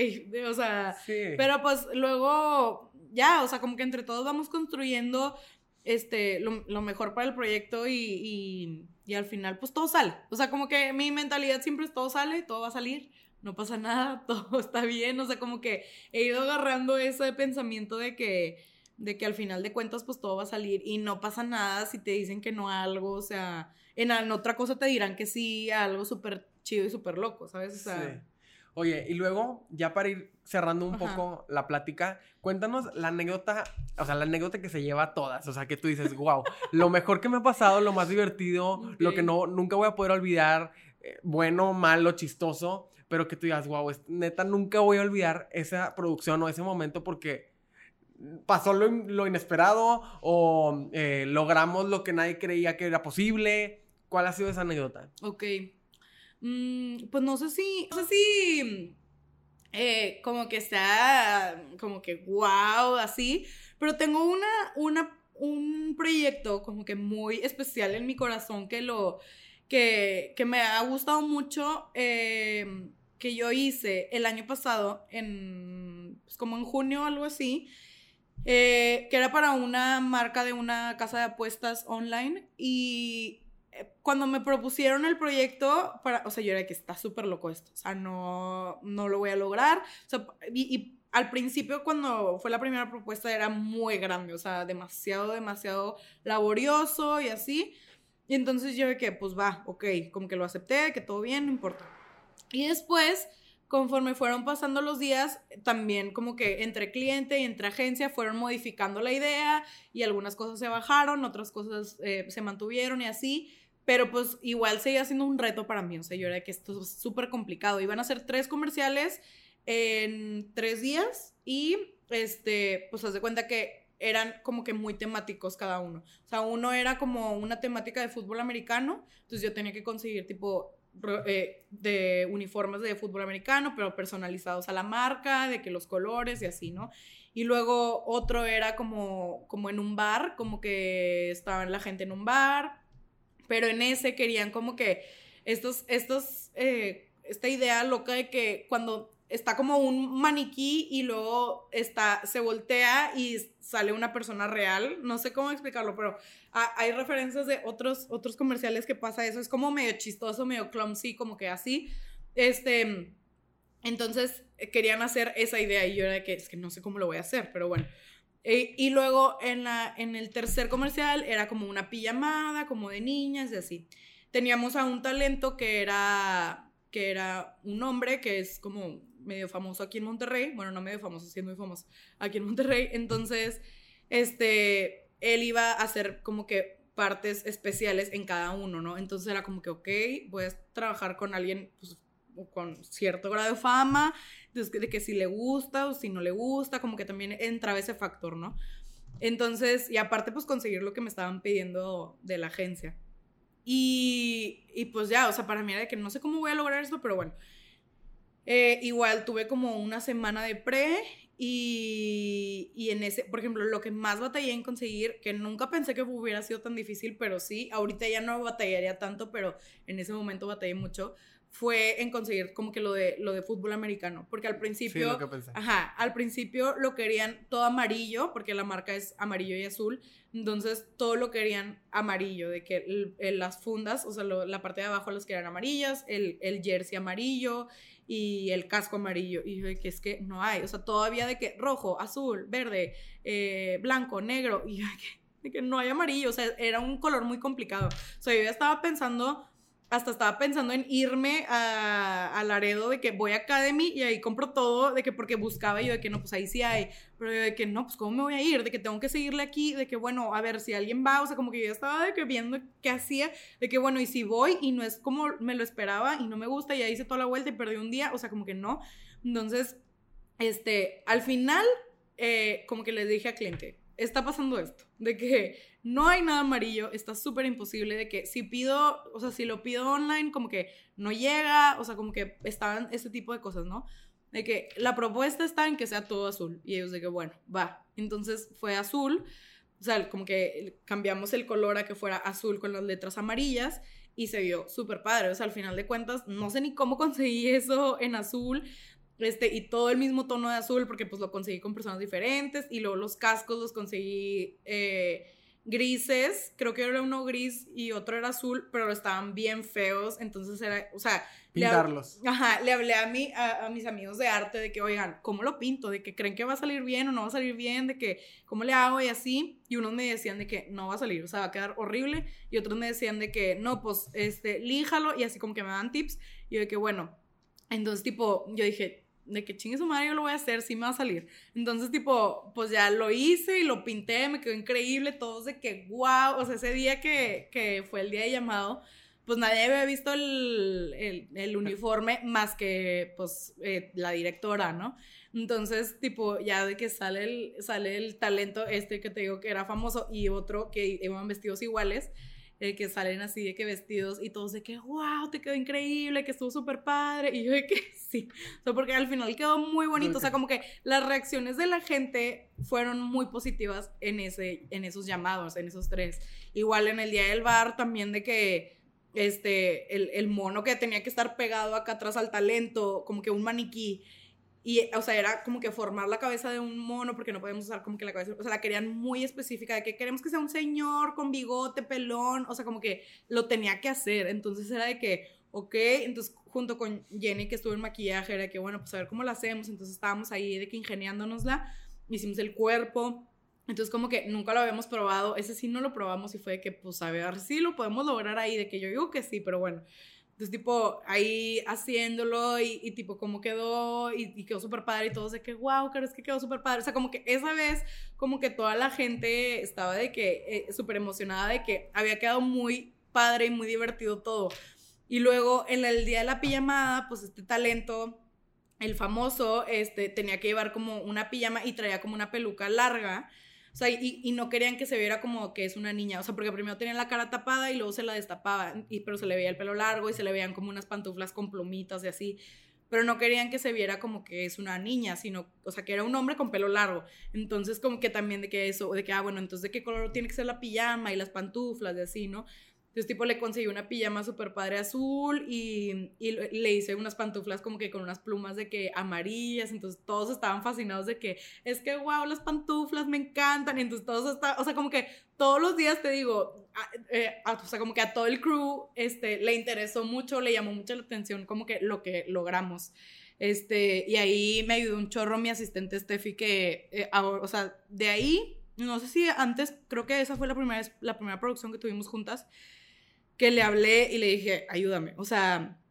o sea, Sí. pero pues luego, ya, o sea, como que entre todos vamos construyendo este, lo, mejor para el proyecto y, y, y al final, pues todo sale. O sea, como que mi mentalidad siempre es todo sale, todo va a salir, no pasa nada, todo está bien. O sea, como que he ido agarrando ese pensamiento de que, de que al final de cuentas, pues todo va a salir y no pasa nada si te dicen que no a algo, o sea, en, otra cosa te dirán que sí, algo súper chido y súper loco, ¿sabes? O sea. Oye, y luego, ya para ir cerrando un Ajá. poco la plática, cuéntanos la anécdota, o sea, la anécdota que se lleva a todas, o sea, que tú dices, wow, lo mejor que me ha pasado, lo más divertido, lo que no, nunca voy a poder olvidar, eh, bueno, malo, chistoso, pero que tú digas, wow, es- neta, nunca voy a olvidar esa producción o ese momento porque pasó lo, in- lo inesperado o eh, logramos lo que nadie creía que era posible. ¿Cuál ha sido esa anécdota? Ok. Mm, pues no sé si. No sé si. Eh, como que sea. Como que wow, así. Pero tengo una. una un proyecto como que muy especial en mi corazón que lo. que, que me ha gustado mucho. eh, que yo hice el año pasado. En. Pues como en junio o algo así. eh, que era para una marca de una casa de apuestas online. Y cuando me propusieron el proyecto, para, o sea, yo era que está súper loco esto, o sea, no, no lo voy a lograr. O sea, y, y al principio, cuando fue la primera propuesta, era muy grande, o sea, demasiado, demasiado laborioso y así. Y entonces yo de que, pues va, ok, como que lo acepté, que todo bien, no importa. Y después, conforme fueron pasando los días, también como que entre cliente y entre agencia fueron modificando la idea y algunas cosas se bajaron, otras cosas eh, se mantuvieron y así. Pero pues igual seguía siendo un reto para mí, o sea, yo era que esto es súper complicado. Iban a ser tres comerciales en tres días y, este, pues haz de cuenta que eran como que muy temáticos cada uno. O sea, uno era como una temática de fútbol americano, entonces yo tenía que conseguir tipo eh, de uniformes de fútbol americano, pero personalizados a la marca, de que los colores y así, ¿no? Y luego otro era como, como en un bar, como que estaba la gente en un bar, pero en ese querían como que estos, estos, eh, esta idea loca de que cuando está como un maniquí y luego está, se voltea y sale una persona real, no sé cómo explicarlo, pero ha- hay referencias de otros, otros comerciales que pasa eso, es como medio chistoso, medio clumsy, como que así, este, entonces eh, querían hacer esa idea y yo era de que es que no sé cómo lo voy a hacer, pero bueno. E- y luego en, la, en el tercer comercial era como una pijamada, como de niñas y así. Teníamos a un talento que era, que era un hombre que es como medio famoso aquí en Monterrey. Bueno, no medio famoso, sí es muy famoso aquí en Monterrey. Entonces, este, él iba a hacer como que partes especiales en cada uno, ¿no? Entonces era como que, ok, voy a trabajar con alguien pues, con cierto grado de fama, entonces, de que si le gusta o si no le gusta, como que también entraba ese factor, ¿no? Entonces, y aparte, pues conseguir lo que me estaban pidiendo de la agencia. Y, y pues ya, o sea, para mí era de que no sé cómo voy a lograr esto, pero bueno. Eh, igual tuve como una semana de pre y, y en ese, por ejemplo, lo que más batallé en conseguir, que nunca pensé que hubiera sido tan difícil, pero sí, ahorita ya no batallaría tanto, pero en ese momento batallé mucho, fue en conseguir como que lo de, lo de fútbol americano, porque al principio, Sí, lo que pensé. ajá, al principio lo querían todo amarillo, porque la marca es amarillo y azul, entonces todo lo querían amarillo, de que el- el- las fundas, o sea, lo- la parte de abajo las querían amarillas, el, el jersey amarillo y el casco amarillo, y yo de que es que no hay, o sea, todavía de que rojo, azul, verde, eh, blanco, negro, y yo de que, de que no hay amarillo, o sea, era un color muy complicado, o sea, yo ya estaba pensando hasta estaba pensando en irme a, a Laredo de que voy a Academy y ahí compro todo, de que porque buscaba yo de que no, pues ahí sí hay, pero yo de que no, pues cómo me voy a ir, de que tengo que seguirle aquí, de que bueno, a ver si alguien va, o sea, como que yo estaba que viendo qué hacía, de que bueno, y si voy y no es como me lo esperaba y no me gusta y ya hice toda la vuelta y perdí un día, o sea, como que no. Entonces, este, al final, eh, como que les dije al cliente, está pasando esto, de que no hay nada amarillo, está súper imposible, de que si pido, o sea, si lo pido online, como que no llega, o sea, como que estaban este tipo de cosas, ¿no? De que la propuesta está en que sea todo azul. Y ellos de que, bueno, va. Entonces fue azul, o sea, como que cambiamos el color a que fuera azul con las letras amarillas y se vio súper padre. O sea, al final de cuentas, no sé ni cómo conseguí eso en azul. Este, y todo el mismo tono de azul, porque pues lo conseguí con personas diferentes. Y luego los cascos los conseguí eh, grises. Creo que era uno gris y otro era azul, pero estaban bien feos. Entonces era, o sea, le Pintarlos. Ajá, le hablé a, mí, a, a mis amigos de arte de que, oigan, ¿cómo lo pinto? De que creen que va a salir bien o no va a salir bien, de que, ¿cómo le hago? Y así. Y unos me decían de que no va a salir, o sea, va a quedar horrible. Y otros me decían de que, no, pues, este, líjalo. Y así como que me dan tips. Y yo de que, bueno. Entonces, tipo, yo dije, de que chingue su madre, yo lo voy a hacer, sí me va a salir. Entonces, tipo, pues ya lo hice y lo pinté, me quedó increíble. Todos de que, wow, o sea, ese día que, que fue el día de llamado pues nadie había visto el, el- uniforme más que pues eh, la directora, ¿no? Entonces, tipo, ya de que sale el, sale el talento este que te digo que era famoso y otro que iban vestidos iguales, eh, que salen así de que vestidos y todos de que, wow, te quedó increíble, que estuvo súper padre. Y yo de que sí, o sea, porque al final quedó muy bonito, o sea, como que las reacciones de la gente fueron muy positivas en, ese, en esos llamados, en esos tres. Igual en el día del bar también de que este, el, el mono que tenía que estar pegado acá atrás al talento, como que un maniquí. Y, o sea, era como que formar la cabeza de un mono, porque no podemos usar como que la cabeza, o sea, la querían muy específica, de que queremos que sea un señor con bigote, pelón, o sea, como que lo tenía que hacer. Entonces era de que, ok, entonces junto con Jenny, que estuvo en maquillaje, era de que, bueno, pues a ver cómo lo hacemos. Entonces estábamos ahí de que ingeniándonosla, hicimos el cuerpo, entonces como que nunca lo habíamos probado, ese sí no lo probamos y fue de que pues a ver si lo podemos lograr ahí, de que yo digo que sí, pero bueno. Entonces tipo ahí haciéndolo y, tipo cómo quedó y, quedó súper padre y todos de que wow, pero es que quedó súper padre. O sea, como que esa vez como que toda la gente estaba de que eh, súper emocionada de que había quedado muy padre y muy divertido todo. Y luego en el día de la pijamada, pues este talento el famoso este, tenía que llevar como una pijama y traía como una peluca larga. O sea, y, y no querían que se viera como que es una niña. O sea, porque primero tenía la cara tapada y luego se la destapaba. Y, pero se le veía el pelo largo y se le veían como unas pantuflas con plumitas y así. Pero no querían que se viera como que es una niña, sino, o sea, que era un hombre con pelo largo. Entonces, como que también de que eso, de que, ah, bueno, entonces de qué color tiene que ser la pijama y las pantuflas y así, ¿no? Entonces, tipo, le conseguí una pijama súper padre azul y, y le hice unas pantuflas como que con unas plumas de que amarillas. Entonces, todos estaban fascinados de que, es que, wow, las pantuflas me encantan. Y entonces, todos estaban, o sea, como que todos los días te digo, a- eh, a- o sea, como que a todo el crew este, le interesó mucho, le llamó mucho la atención como que lo que logramos. Este, y ahí me ayudó un chorro mi asistente Steffi que, eh, ahora- o sea, de ahí, no sé si antes, creo que esa fue la primera, la primera producción que tuvimos juntas, que le hablé y le dije, ayúdame, o sea,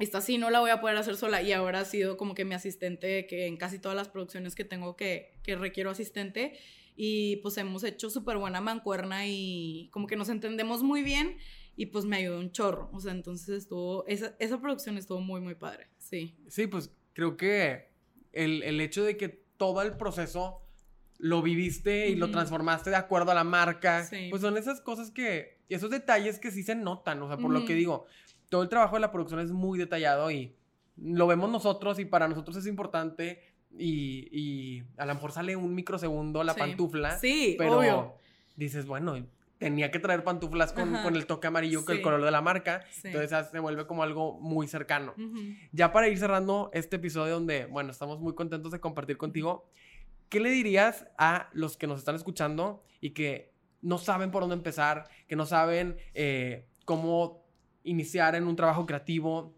esta sí no la voy a poder hacer sola y ahora ha sido como que mi asistente que en casi todas las producciones que tengo que, que requiero asistente y pues hemos hecho súper buena mancuerna y como que nos entendemos muy bien y pues me ayudó un chorro, o sea, entonces estuvo, esa, esa producción estuvo muy, muy padre, sí. Sí, pues creo que el, el hecho de que todo el proceso lo viviste y lo transformaste de acuerdo a la marca, Sí. pues son esas cosas que, esos detalles que sí se notan, o sea, por lo que digo, todo el trabajo de la producción es muy detallado y lo vemos nosotros y para nosotros es importante y, y a lo mejor sale un microsegundo la Sí. pantufla, Sí, pero obvio. dices, bueno, tenía que traer pantuflas con, con el toque amarillo, que el Sí. color de la marca. Sí. Entonces se vuelve como algo muy cercano. Ya para ir cerrando este episodio donde, bueno, estamos muy contentos de compartir contigo, ¿qué le dirías a los que nos están escuchando y que no saben por dónde empezar, que no saben eh, cómo iniciar en un trabajo creativo?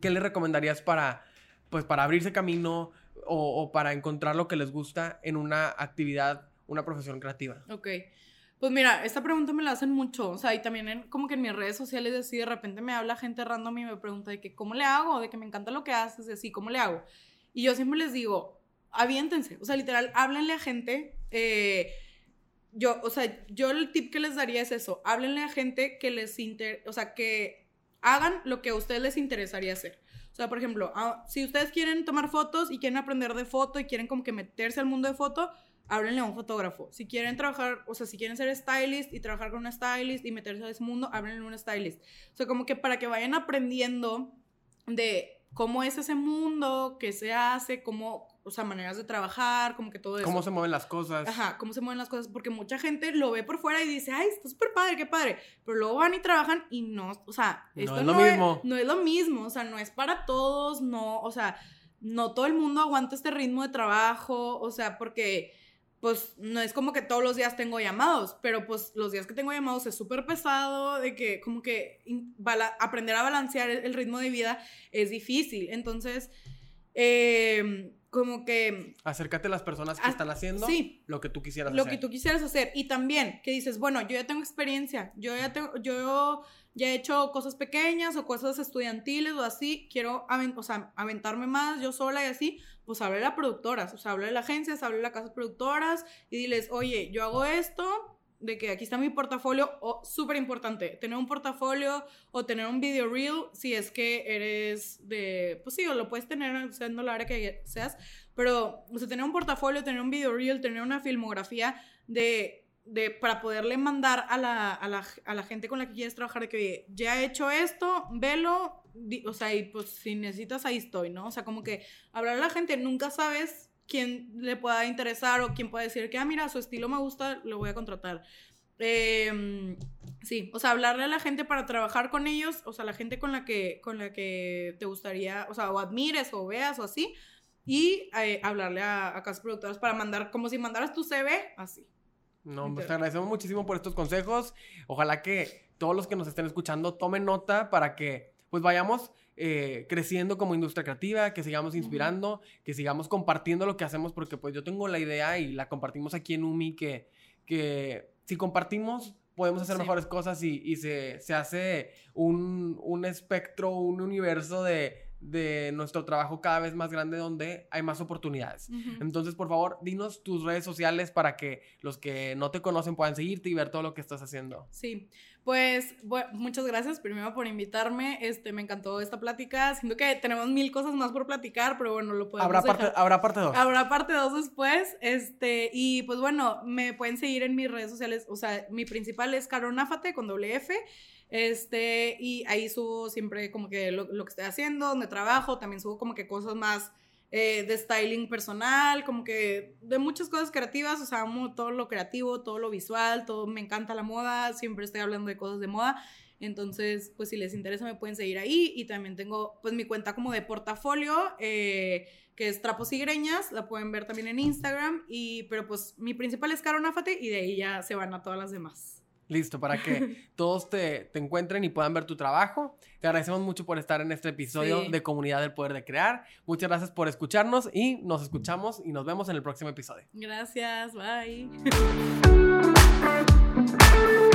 ¿Qué le recomendarías para, pues, para abrirse camino o, o para encontrar lo que les gusta en una actividad, una profesión creativa? Ok. Pues mira, esta pregunta me la hacen mucho, o sea, y también en, como que en mis redes sociales así de repente me habla gente random y me pregunta de que cómo le hago, de que me encanta lo que haces, de así, ¿cómo le hago? Y yo siempre les digo, aviéntense, o sea, literal, háblenle a gente, eh, yo, o sea, yo el tip que les daría es eso, háblenle a gente que les inter, o sea, que hagan lo que a ustedes les interesaría hacer. O sea, por ejemplo, ah, si ustedes quieren tomar fotos y quieren aprender de foto y quieren como que meterse al mundo de foto, háblenle a un fotógrafo. Si quieren trabajar, o sea, si quieren ser stylist y trabajar con un stylist y meterse a ese mundo, háblenle a un stylist. O sea, como que para que vayan aprendiendo de cómo es ese mundo, qué se hace, cómo, o sea, maneras de trabajar, como que todo eso. ¿Cómo se mueven las cosas? Ajá, cómo se mueven las cosas, porque mucha gente lo ve por fuera y dice, ay, está súper padre, qué padre, pero luego van y trabajan y no, o sea, No esto es lo mismo. no es lo mismo, o sea, no es para todos, no, o sea, no todo el mundo aguanta este ritmo de trabajo, o sea, porque pues no es como que todos los días tengo llamados, pero pues los días que tengo llamados es súper pesado, de que como que aprender a balancear el, el ritmo de vida es difícil, entonces, eh, como que Acércate a las personas que Ah, están haciendo sí. lo que tú quisieras lo hacer. que tú quisieras hacer. Y también que dices, bueno, yo ya tengo experiencia, yo ya tengo, yo ya he hecho cosas pequeñas o cosas estudiantiles o así, quiero o sea, aventarme más yo sola y así, pues háblale a productoras, o sea, háblale a las agencias, háblale a las casas productoras y diles, oye, yo hago esto, de que aquí está mi portafolio, o súper importante, tener un portafolio o tener un video reel si es que eres de, pues sí, o lo puedes tener siendo la área que seas, pero, o sea, tener un portafolio, tener un video reel, tener una filmografía de, de para poderle mandar a la, a, la, a la gente con la que quieres trabajar, de que ya he hecho esto, velo, di- o sea, y pues si necesitas, ahí estoy, ¿no? O sea, como que hablar a la gente, nunca sabes quién le pueda interesar o quién puede decir que, ah, mira, su estilo me gusta, lo voy a contratar. Eh, sí, o sea, hablarle a la gente para trabajar con ellos, o sea, la gente con la que, con la que te gustaría, o sea, o admires o veas o así, y eh, hablarle a, a casas productoras para mandar, como si mandaras tu CV, así. No, pues Entiendo. te agradecemos muchísimo por estos consejos. Ojalá que todos los que nos estén escuchando tomen nota para que pues vayamos eh, creciendo como industria creativa, que sigamos inspirando, que sigamos compartiendo lo que hacemos, porque pues yo tengo la idea y la compartimos aquí en UMI, que, que si compartimos podemos hacer Sí. mejores cosas y, y se, se hace un, un espectro, un universo de, de nuestro trabajo cada vez más grande donde hay más oportunidades. Entonces, por favor, dinos tus redes sociales para que los que no te conocen puedan seguirte y ver todo lo que estás haciendo. Sí, pues bu- muchas gracias primero por invitarme. Este, me encantó esta plática. Siento que tenemos mil cosas más por platicar, pero bueno, lo podemos Habrá parte, habrá parte 2. Habrá parte 2 después. Este, y pues bueno, me pueden seguir en mis redes sociales. O sea, mi principal es Caronáfate con doble F. Este, y ahí subo siempre como que lo, lo que estoy haciendo, donde trabajo. También subo como que cosas más eh, de styling personal, como que de muchas cosas creativas. O sea, amo todo lo creativo, todo lo visual, todo. Me encanta la moda. Siempre estoy hablando de cosas de moda. Entonces, pues si les interesa me pueden seguir ahí. Y también tengo pues mi cuenta como de portafolio, eh, que es Trapos y Greñas. La pueden ver también en Instagram. Y, pero pues mi principal es Caro Náfate y de ahí ya se van a todas las demás. Listo, para que todos te, te encuentren y puedan ver tu trabajo. Te agradecemos mucho por estar en este episodio Sí. de Comunidad del Poder de Crear. Muchas gracias por escucharnos y nos escuchamos y nos vemos en el próximo episodio. Gracias, bye.